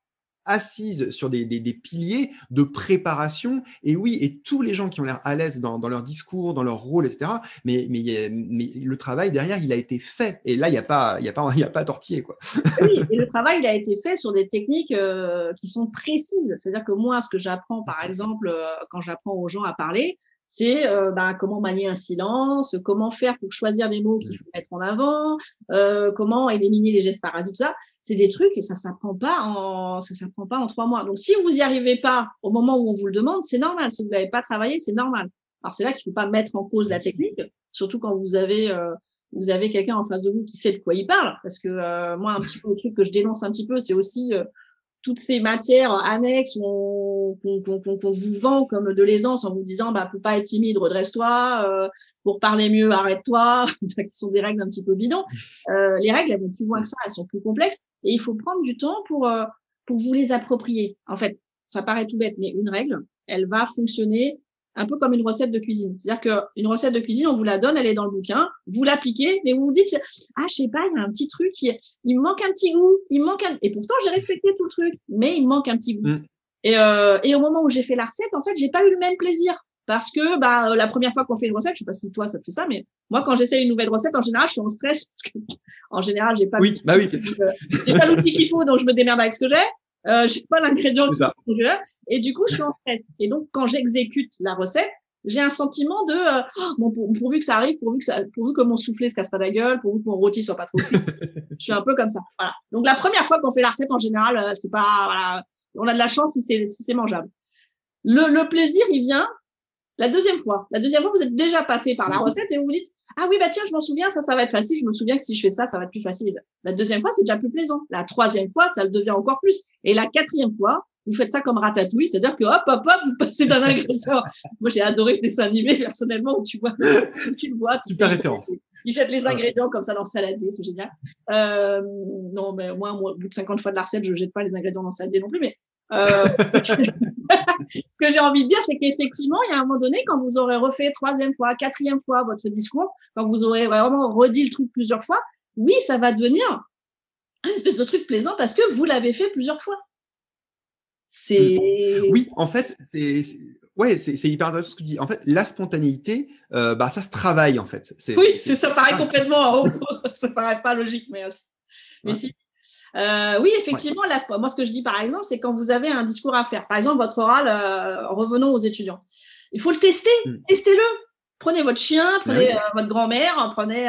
assise sur des, piliers de préparation. Et oui, et tous les gens qui ont l'air à l'aise dans, leur discours, dans leur rôle, etc. Mais, mais, mais, le travail derrière, il a été fait. Et là, il n'y a, pas, il y a, pas, il a pas tortiller. Quoi. Oui, et le travail, il a été fait sur des techniques euh, qui sont précises. C'est-à-dire que moi, ce que j'apprends, par exemple, euh, quand j'apprends aux gens à parler, c'est euh, bah, comment manier un silence, comment faire pour choisir les mots qu'il mmh. faut mettre en avant, euh, comment éliminer les gestes parasites, tout ça. C'est des trucs et ça s'apprend pas en ça s'apprend pas en trois mois. Donc si vous y arrivez pas au moment où on vous le demande, c'est normal. Si vous n'avez pas travaillé, c'est normal. Alors c'est là qu'il faut pas mettre en cause la technique, surtout quand vous avez euh, vous avez quelqu'un en face de vous qui sait de quoi il parle. Parce que euh, moi, un petit peu le truc que je dénonce un petit peu, c'est aussi toutes ces matières annexes qu'on vous vend comme de l'aisance en vous disant bah pour pas être timide redresse-toi euh, pour parler mieux arrête-toi qui sont des règles un petit peu bidons. Euh, les règles elles vont plus loin que ça elles sont plus complexes et il faut prendre du temps pour euh, pour vous les approprier. En fait ça paraît tout bête mais une règle elle va fonctionner un peu comme une recette de cuisine. C'est-à-dire qu'une recette de cuisine, on vous la donne, elle est dans le bouquin, vous l'appliquez, mais vous vous dites, ah, je sais pas, il y a un petit truc, il, me manque un petit goût, il manque un... Et pourtant, j'ai respecté tout le truc, mais il me manque un petit goût. Mm. Et, euh, et au moment où j'ai fait la recette, en fait, j'ai pas eu le même plaisir. Parce que bah, la première fois qu'on fait une recette, je sais pas si toi ça te fait ça, mais moi quand j'essaie une nouvelle recette, en général, je suis en stress. Parce que, en général, j'ai pas oui, bah oui, j'ai pas l'outil qu'il faut, donc je me démerde avec ce que j'ai. Euh, j'ai pas l'ingrédient et du coup je suis en stress et donc quand j'exécute la recette j'ai un sentiment de euh, oh, bon, pourvu que ça arrive, pourvu que ça, pourvu que mon soufflé se casse pas la gueule, pourvu que mon rôti soit pas trop cuit. je suis un peu comme ça. Voilà. Donc la première fois qu'on fait la recette en général, euh, c'est pas voilà, on a de la chance si c'est si c'est mangeable. Le, le plaisir, il vient la deuxième fois. La deuxième fois, vous êtes déjà passé par la recette et vous vous dites ah oui bah tiens, je m'en souviens, ça ça va être facile. Je me souviens que si je fais ça, ça va être plus facile. La deuxième fois, c'est déjà plus plaisant. La troisième fois, ça le devient encore plus. Et la quatrième fois, vous faites ça comme ratatouille, c'est-à-dire que hop, hop, hop, vous passez d'un ingrédient. Moi, j'ai adoré ce dessin animé, personnellement, où tu vois, tu le vois. Super référence. Il jette les ingrédients comme ça dans le saladier, c'est génial. Euh, non, mais moi, moi, au bout de 50 fois de la recette, je jette pas les ingrédients dans le saladier non plus, mais euh, ce que j'ai envie de dire, c'est qu'effectivement, il y a un moment donné, quand vous aurez refait troisième fois, quatrième fois votre discours, quand vous aurez vraiment redit le truc plusieurs fois, oui, ça va devenir une espèce de truc plaisant parce que vous l'avez fait plusieurs fois. C'est oui, en fait, c'est ouais, c'est hyper intéressant ce que tu dis. En fait, la spontanéité, euh, bah ça se travaille en fait. Oui, ça paraît complètement, ça paraît pas logique, mais mais si. Euh, oui, effectivement, moi ce que je dis par exemple, c'est quand vous avez un discours à faire. Par exemple, votre oral, euh, revenons aux étudiants. Il faut le tester, hmm. testez-le. Prenez votre chien, prenez euh, votre grand-mère, prenez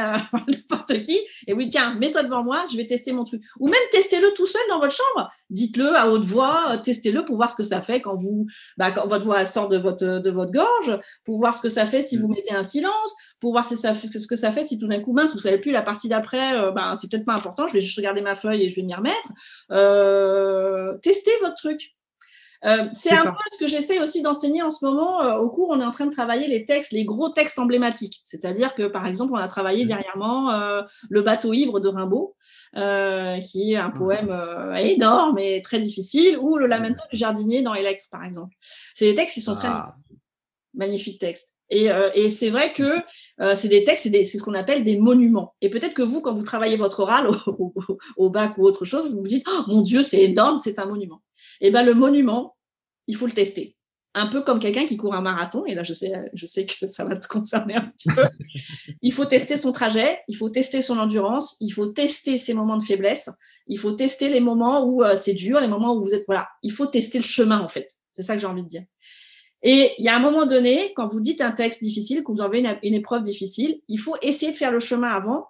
n'importe qui, et oui, tiens, mets-toi devant moi, je vais tester mon truc. Ou même testez-le tout seul dans votre chambre. Dites-le à haute voix, testez-le pour voir ce que ça fait quand vous, bah, quand votre voix sort de votre de votre gorge, pour voir ce que ça fait si vous mm. mettez un silence, pour voir si ça fait, ce que ça fait si tout d'un coup mince, vous savez plus la partie d'après, bah, c'est peut-être pas important, je vais juste regarder ma feuille et je vais m'y remettre. testez votre truc. Euh, c'est un peu ce que j'essaie aussi d'enseigner en ce moment. Euh, au cours, on est en train de travailler les textes, les gros textes emblématiques. C'est-à-dire que, par exemple, on a travaillé mmh. dernièrement euh, Le bateau ivre de Rimbaud, qui est un mmh. poème énorme et très difficile, ou Le lamento du jardinier dans Electre, par exemple. C'est des textes qui sont très ah. magnifiques textes. Et, et c'est vrai que c'est des textes, c'est ce qu'on appelle des monuments. Et peut-être que vous, quand vous travaillez votre oral au, au, bac ou autre chose, vous vous dites, oh, mon Dieu, c'est énorme, c'est un monument. Et eh ben le monument, il faut le tester. Un peu comme quelqu'un qui court un marathon, et là je sais, je sais que ça va te concerner un petit peu. il faut tester son trajet, il faut tester son endurance, il faut tester ses moments de faiblesse, il faut tester les moments où euh, c'est dur, les moments où vous êtes. Voilà, il faut tester le chemin en fait. C'est ça que j'ai envie de dire. Et il y a un moment donné, quand vous dites un texte difficile, que vous avez une, épreuve difficile, il faut essayer de faire le chemin avant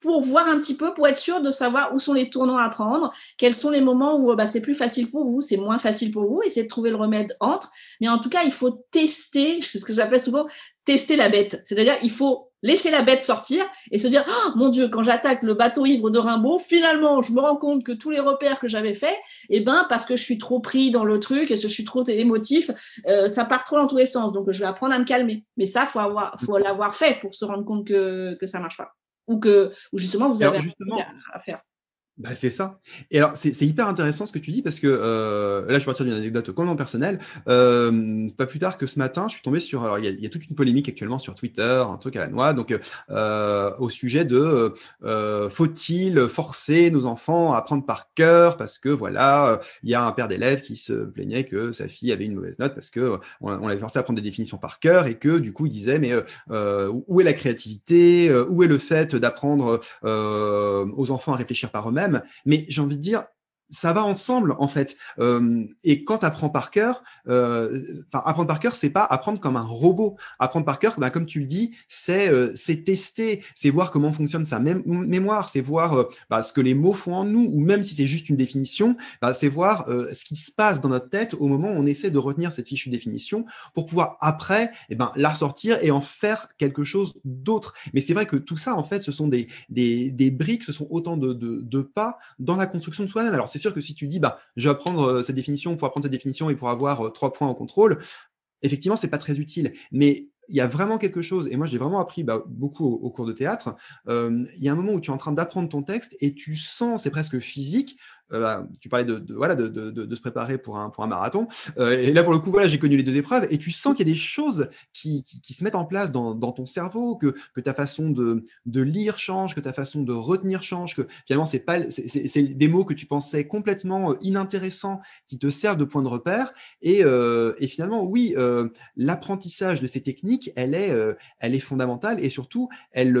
pour voir un petit peu, pour être sûr de savoir où sont les tournants à prendre, quels sont les moments où bah, c'est plus facile pour vous, c'est moins facile pour vous, essayer de trouver le remède entre. Mais en tout cas, il faut tester, ce que j'appelle souvent tester la bête. C'est-à-dire, il faut laisser la bête sortir et se dire, oh, mon Dieu, quand j'attaque le bateau ivre de Rimbaud, finalement, je me rends compte que tous les repères que j'avais faits, eh ben, parce que je suis trop pris dans le truc et que je suis trop émotif, euh, ça part trop dans tous les sens. Donc, je vais apprendre à me calmer. Mais ça, faut avoir, faut l'avoir fait pour se rendre compte que, que ça marche pas ou que ou justement vous avez justement, à faire. Bah, c'est ça. Et alors, c'est hyper intéressant ce que tu dis parce que euh, là, je vais partir d'une anecdote complètement personnelle. Euh, pas plus tard que ce matin, je suis tombé sur. Alors, il y, a, toute une polémique actuellement sur Twitter, un truc à la noix, donc euh, au sujet de faut-il forcer nos enfants à apprendre par cœur parce que voilà, il y a un père d'élève qui se plaignait que sa fille avait une mauvaise note parce que on, l'avait forcé à apprendre des définitions par cœur et que du coup, il disait mais où est la créativité Où est le fait d'apprendre aux enfants à réfléchir par eux-mêmes? Mais j'ai envie de dire, ça va ensemble en fait. Euh, et quand tu apprends par cœur, euh, apprendre par cœur, c'est pas apprendre comme un robot. Apprendre par cœur, bah, comme tu le dis, c'est euh, c'est tester, c'est voir comment fonctionne sa mémoire, c'est voir bah, ce que les mots font en nous, ou même si c'est juste une définition, bah, c'est voir ce qui se passe dans notre tête au moment où on essaie de retenir cette fichue définition pour pouvoir après, eh ben, la ressortir et en faire quelque chose d'autre. Mais c'est vrai que tout ça, en fait, ce sont des des, des briques, ce sont autant de, de, de pas dans la construction de soi-même. Alors c'est sûr que si tu dis, bah, je vais apprendre euh, cette définition pour apprendre cette définition et pour avoir euh, trois points en contrôle, effectivement, c'est pas très utile. Mais il y a vraiment quelque chose, et moi j'ai vraiment appris bah, beaucoup au, cours de théâtre, euh, il y a un moment où tu es en train d'apprendre ton texte et tu sens, c'est presque physique, euh, bah, tu parlais de, voilà, de, de, de, se préparer pour un, pour un marathon. Euh, et là, pour le coup, voilà, j'ai connu les deux épreuves. Et tu sens qu'il y a des choses qui, qui, qui, se mettent en place dans, dans ton cerveau, que, que ta façon de, de lire change, que ta façon de retenir change, que finalement, c'est pas, c'est des mots que tu pensais complètement euh, inintéressants qui te servent de point de repère. Et, euh, et finalement, oui, l'apprentissage de ces techniques, elle est, elle est fondamentale et surtout, elle,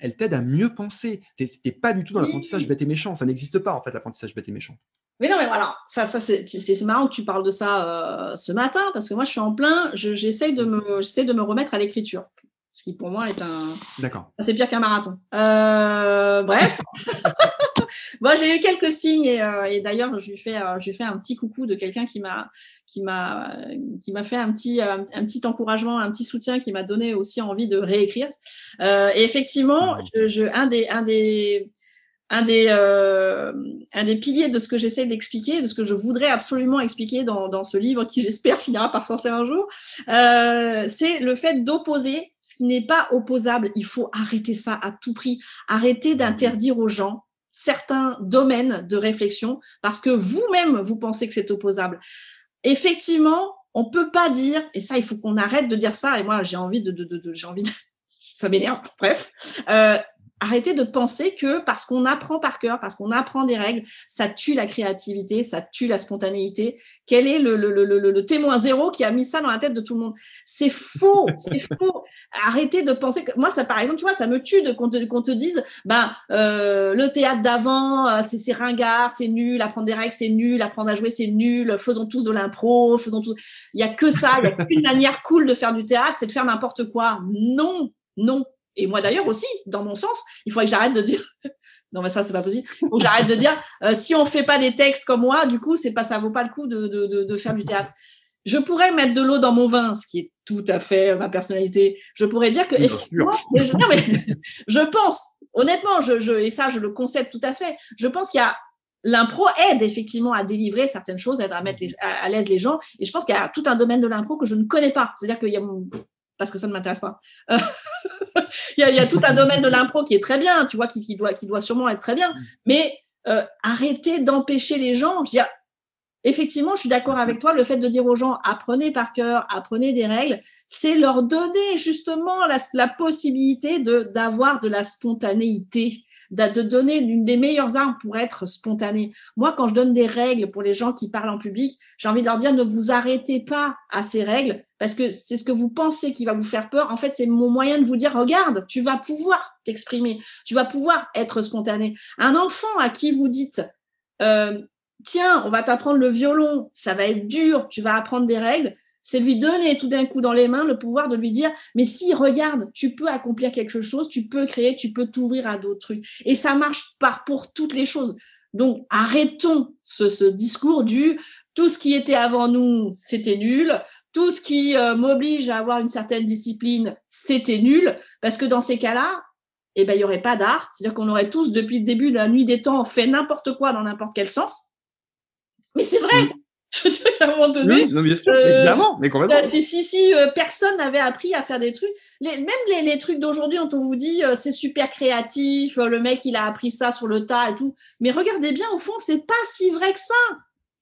elle t'aide à mieux penser. Tu n'es pas du tout dans l'apprentissage bête et méchant. Ça n'existe pas, en fait, l'apprentissage apprentissage bête et méchant. Mais non, mais voilà, ça, ça c'est marrant que tu parles de ça euh, ce matin, parce que moi, je suis en plein, j'essaye de, me, de me remettre à l'écriture, ce qui pour moi est un... D'accord. C'est pire qu'un marathon. Euh, bref. Moi, j'ai eu quelques signes et, euh, et d'ailleurs, je lui fais, fait un petit coucou de quelqu'un qui m'a, qui m'a, qui m'a fait un petit, un, petit encouragement, un petit soutien, qui m'a donné aussi envie de réécrire. et effectivement, je, je, un des, un des, un des, euh, un des piliers de ce que j'essaie d'expliquer, de ce que je voudrais absolument expliquer dans, dans ce livre qui, j'espère, finira par sortir un jour, euh, c'est le fait d'opposer ce qui n'est pas opposable. Il faut arrêter ça à tout prix. Arrêter d'interdire aux gens certains domaines de réflexion parce que vous-même, vous pensez que c'est opposable. Effectivement, on peut pas dire, et ça, il faut qu'on arrête de dire ça, et moi, j'ai envie de, de, de, j'ai envie de, ça m'énerve, bref, euh, arrêtez de penser que parce qu'on apprend par cœur, parce qu'on apprend des règles, ça tue la créativité, ça tue la spontanéité. Quel est le, le, le, le témoin zéro qui a mis ça dans la tête de tout le monde? C'est faux, c'est faux. Arrêtez de penser que moi, ça, par exemple, tu vois, ça me tue de qu'on te, te, dise, ben, euh, le théâtre d'avant, euh, c'est ringard, c'est nul, apprendre des règles, c'est nul, apprendre à jouer, c'est nul, faisons tous de l'impro, faisons tous. Il y a que ça, il y a qu'une manière cool de faire du théâtre, c'est de faire n'importe quoi. Non, non, et moi d'ailleurs aussi, dans mon sens, il faudrait que j'arrête de dire. non, mais ça, c'est pas possible. Donc j'arrête de dire, euh, si on fait pas des textes comme moi, du coup, c'est pas, ça vaut pas le coup de, de, de, faire du théâtre. Je pourrais mettre de l'eau dans mon vin, ce qui est tout à fait ma personnalité. Je pourrais dire que, effectivement, je, non, mais, je pense, honnêtement, je, je, et ça, je le concède tout à fait. Je pense qu'il y a l'impro aide effectivement à délivrer certaines choses, aide à mettre à, l'aise les gens. Et je pense qu'il y a tout un domaine de l'impro que je ne connais pas. C'est-à-dire qu'il y a parce que ça ne m'intéresse pas. il, y a, il, y a, tout un domaine de l'impro qui est très bien, tu vois, qui, qui, doit, qui doit sûrement être très bien. Mm. Mais euh, arrêtez d'empêcher les gens. Je dire, effectivement, je suis d'accord avec toi, le fait de dire aux gens apprenez par cœur, apprenez des règles, c'est leur donner justement la, la possibilité d'avoir de, de la spontanéité de donner une des meilleures armes pour être spontané. Moi, quand je donne des règles pour les gens qui parlent en public, j'ai envie de leur dire ne vous arrêtez pas à ces règles parce que c'est ce que vous pensez qui va vous faire peur. En fait, c'est mon moyen de vous dire regarde, tu vas pouvoir t'exprimer, tu vas pouvoir être spontané. Un enfant à qui vous dites euh, tiens, on va t'apprendre le violon, ça va être dur, tu vas apprendre des règles c'est lui donner tout d'un coup dans les mains le pouvoir de lui dire, mais si, regarde, tu peux accomplir quelque chose, tu peux créer, tu peux t'ouvrir à d'autres trucs. Et ça marche pas pour toutes les choses. Donc, arrêtons ce, discours du tout ce qui était avant nous, c'était nul. Tout ce qui euh, m'oblige à avoir une certaine discipline, c'était nul. Parce que dans ces cas-là, eh ben, il n'y aurait pas d'art. C'est-à-dire qu'on aurait tous, depuis le début de la nuit des temps, fait n'importe quoi dans n'importe quel sens. Mais c'est vrai. Je veux dire qu'à un moment donné. Oui, bien sûr, euh, évidemment, mais complètement. Bah, si, si, si euh, personne n'avait appris à faire des trucs, les, même les, les trucs d'aujourd'hui, dont on vous dit euh, c'est super créatif, le mec il a appris ça sur le tas et tout. Mais regardez bien, au fond, c'est pas si vrai que ça.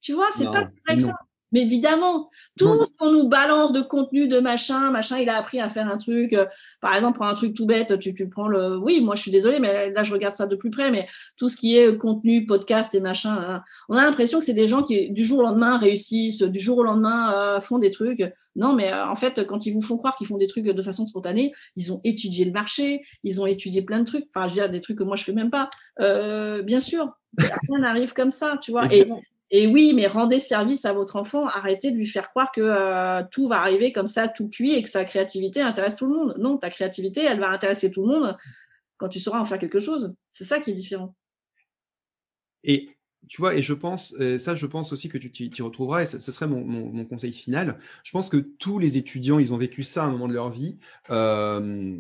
Tu vois, c'est pas si vrai que ça. Mais évidemment, tout ce qu'on nous balance de contenu, de machin, machin, il a appris à faire un truc. Euh, par exemple, pour un truc tout bête, tu, tu prends le. Oui, moi je suis désolée, mais là je regarde ça de plus près. Mais tout ce qui est contenu, podcast et machin, hein, on a l'impression que c'est des gens qui du jour au lendemain réussissent, du jour au lendemain euh, font des trucs. Non, mais euh, en fait, quand ils vous font croire qu'ils font des trucs de façon spontanée, ils ont étudié le marché, ils ont étudié plein de trucs. Enfin, je veux dire, des trucs que moi je fais même pas. bien sûr, rien n'arrive comme ça, tu vois. Et, et oui, mais rendez service à votre enfant, arrêtez de lui faire croire que euh, tout va arriver comme ça, tout cuit, et que sa créativité intéresse tout le monde. Non, ta créativité, elle va intéresser tout le monde quand tu sauras en faire quelque chose. C'est ça qui est différent. Et tu vois, et je pense, euh, ça, je pense aussi que tu t'y retrouveras, et ce serait mon, conseil final. Je pense que tous les étudiants, ils ont vécu ça à un moment de leur vie. Euh,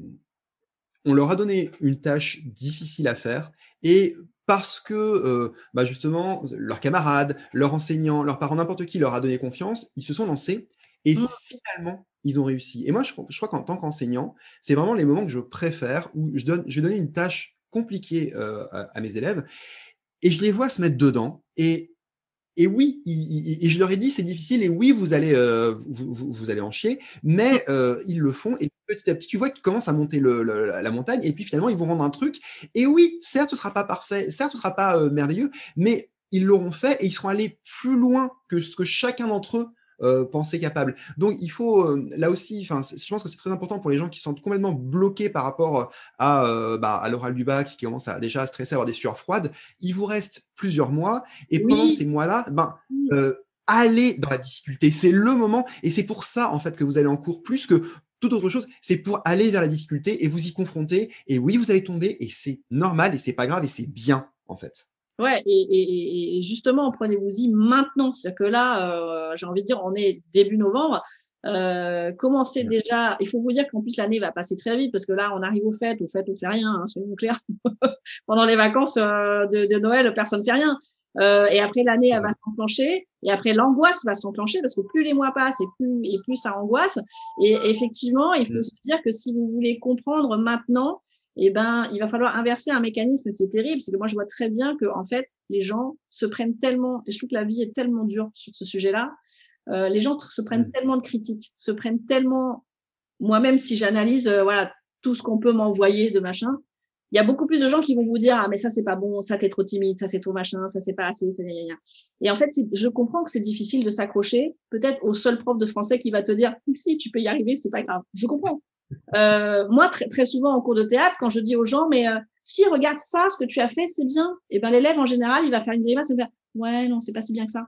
on leur a donné une tâche difficile à faire, et parce que euh, bah justement, leurs camarades, leurs enseignants, leurs parents, n'importe qui leur a donné confiance, ils se sont lancés et mmh. finalement, ils ont réussi. Et moi, je, crois qu'en tant qu'enseignant, c'est vraiment les moments que je préfère où je, donne, je vais donner une tâche compliquée euh, à, mes élèves et je les vois se mettre dedans. Et et oui, et je leur ai dit c'est difficile et oui vous allez euh, vous, allez en chier, mais euh, ils le font et petit à petit tu vois qu'ils commencent à monter la montagne et puis finalement ils vont rendre un truc et oui certes ce sera pas parfait, certes ce sera pas euh, merveilleux, mais ils l'auront fait et ils seront allés plus loin que ce que chacun d'entre eux euh, penser capable. Donc il faut euh, là aussi, enfin, je pense que c'est très important pour les gens qui sont complètement bloqués par rapport à, euh, bah, à l'oral du bac, qui commencent à déjà à stresser, à avoir des sueurs froides. Il vous reste plusieurs mois et pendant ces mois-là, ben allez dans la difficulté. C'est le moment et c'est pour ça en fait que vous allez en cours plus que toute autre chose. C'est pour aller vers la difficulté et vous y confronter. Et oui, vous allez tomber et c'est normal et c'est pas grave et c'est bien en fait. Ouais, et, et, justement, prenez-vous-y maintenant. C'est-à-dire que là, euh, j'ai envie de dire, on est début novembre. Euh, commencez déjà. Il faut vous dire qu'en plus l'année va passer très vite parce que là, on arrive aux fêtes, aux fêtes, on fait rien, hein, soyons clairs. Pendant les vacances euh, de, de, Noël, personne fait rien. Euh, et après l'année, elle va s'enclencher. Et après l'angoisse va s'enclencher parce que plus les mois passent et plus et plus ça angoisse. Et effectivement, il faut se dire que si vous voulez comprendre maintenant, eh ben, il va falloir inverser un mécanisme qui est terrible. C'est que moi, je vois très bien que, en fait, les gens se prennent tellement, et je trouve que la vie est tellement dure sur ce sujet-là, euh, les gens se prennent mm. tellement de critiques, se prennent tellement, moi-même, si j'analyse, euh, voilà, tout ce qu'on peut m'envoyer de machin, il y a beaucoup plus de gens qui vont vous dire, ah, mais ça, c'est pas bon, ça, t'es trop timide, ça, c'est trop machin, ça, c'est pas assez, c'est Et en fait, je comprends que c'est difficile de s'accrocher, peut-être au seul prof de français qui va te dire, si, tu peux y arriver, c'est pas grave. Je comprends. Euh, moi, très, très souvent en cours de théâtre, quand je dis aux gens, mais euh, si regarde ça, ce que tu as fait, c'est bien. Et eh ben l'élève en général, il va faire une grimace et faire, ouais, non, c'est pas si bien que ça.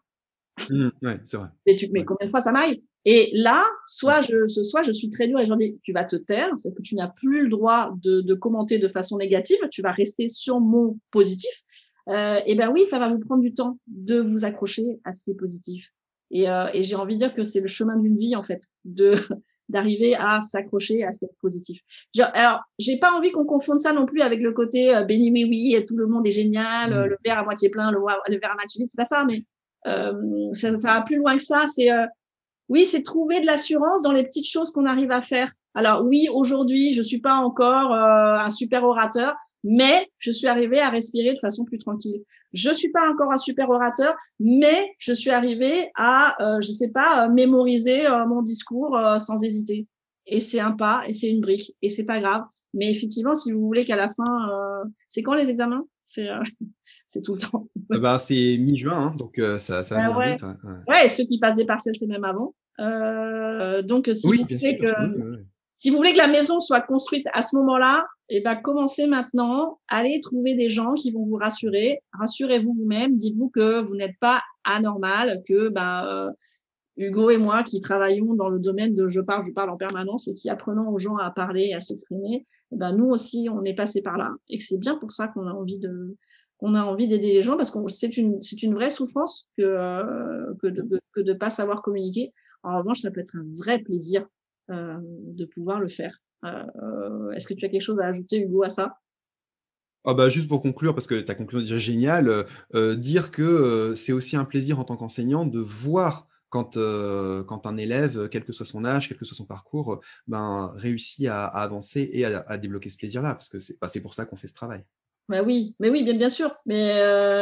Mmh, ouais, c'est vrai. Mais, tu, mais combien de fois ça m'arrive? Et là, soit je, soit je suis très dur et je dis, tu vas te taire, c'est que tu n'as plus le droit de, de, commenter de façon négative, tu vas rester sur mon positif. Euh, et ben oui, ça va vous prendre du temps de vous accrocher à ce qui est positif. Et, euh, et j'ai envie de dire que c'est le chemin d'une vie en fait, de d'arriver à s'accrocher à ce qui est positif. alors, j'ai pas envie qu'on confonde ça non plus avec le côté euh, béni oui oui et tout le monde est génial, mm. le verre à moitié plein, le, le verre à moitié vide, c'est pas ça, mais euh, ça, ça, va plus loin que ça. C'est euh, oui, c'est trouver de l'assurance dans les petites choses qu'on arrive à faire. Alors oui, aujourd'hui, je suis pas encore euh, un super orateur, mais je suis arrivée à respirer de façon plus tranquille. Je suis pas encore un super orateur, mais je suis arrivée à, euh, je sais pas, euh, mémoriser euh, mon discours sans hésiter. Et c'est un pas, et c'est une brique, et c'est pas grave. Mais effectivement, si vous voulez qu'à la fin, c'est quand les examens? C'est tout le temps. Ah bah, c'est mi-juin, hein, donc ça, ça va ouais. vite. Ouais. ceux qui passent des partiels, c'est même avant. donc, si vous voulez que si vous voulez que la maison soit construite à ce moment-là, eh ben, commencez maintenant. Allez trouver des gens qui vont vous rassurer. Rassurez-vous vous-même. Dites-vous que vous n'êtes pas anormal, que ben, euh, Hugo et moi qui travaillons dans le domaine de je parle, je parle en permanence et qui apprenons aux gens à parler, à s'exprimer, eh ben nous aussi on est passé par là et que c'est bien pour ça qu'on a envie de qu'on a envie d'aider les gens parce que c'est une vraie souffrance que euh, de de pas savoir communiquer. En revanche, ça peut être un vrai plaisir euh, de pouvoir le faire. Euh, Est-ce que tu as quelque chose à ajouter, Hugo, à ça? Ah bah juste pour conclure, parce que ta conclusion est déjà géniale, dire que c'est aussi un plaisir en tant qu'enseignant de voir quand, quand un élève, quel que soit son âge, quel que soit son parcours, ben, réussit à, avancer et à, débloquer ce plaisir-là, parce que c'est bah, pour ça qu'on fait ce travail. Bah oui, mais oui, bien, bien sûr. Mais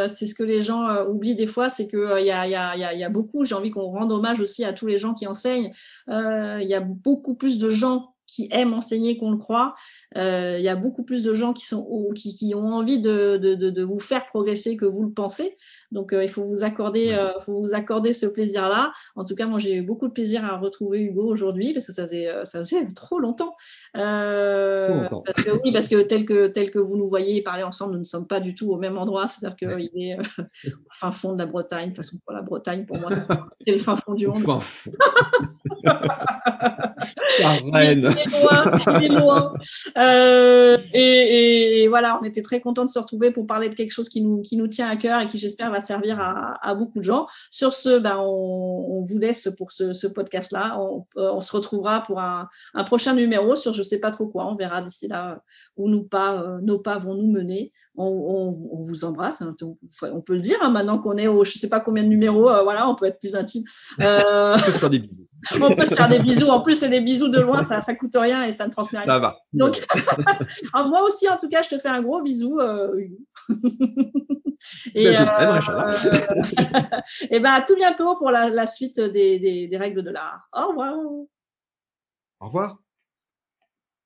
c'est ce que les gens oublient des fois, c'est qu'il il y a, y, a, y a beaucoup, j'ai envie qu'on rende hommage aussi à tous les gens qui enseignent. Il y a beaucoup plus de gens qui aiment enseigner qu'on le croit. Il y a beaucoup plus de gens qui, sont, qui, qui ont envie de, de, de, vous faire progresser que vous le pensez. Donc, euh, il faut vous accorder, euh, faut vous accorder ce plaisir-là. En tout cas, moi, j'ai eu beaucoup de plaisir à retrouver Hugo aujourd'hui parce que ça faisait, euh, ça faisait trop longtemps. Parce que oui, parce que tel que tel que vous nous voyez parler ensemble, nous ne sommes pas du tout au même endroit. C'est-à-dire qu'il est au fin fond de la Bretagne. De toute façon, pour la Bretagne, pour moi, c'est le fin fond du monde. Fin fond. Il est loin, il est loin. Euh, et, et, voilà, on était très contents de se retrouver pour parler de quelque chose qui nous, qui nous tient à cœur et qui, j'espère, va servir à, beaucoup de gens. Sur ce, ben, on, vous laisse pour ce, podcast-là. On, on, se retrouvera pour un, prochain numéro sur je sais pas trop quoi. On verra d'ici là où nos pas, euh, nos pas vont nous mener. On, vous embrasse. Hein. On, peut le dire hein, maintenant qu'on est au je sais pas combien de numéros. Euh, voilà, on peut être plus intime. Euh, on peut se faire des bisous. on peut se faire des bisous. En plus, les bisous de loin, ça, ne coûte rien et ça ne transmet rien. Ça va. Donc, moi aussi, en tout cas, je te fais un gros bisou. et, ben, et ben, à tout bientôt pour la, suite des, des règles de l'art. Au revoir. Au revoir.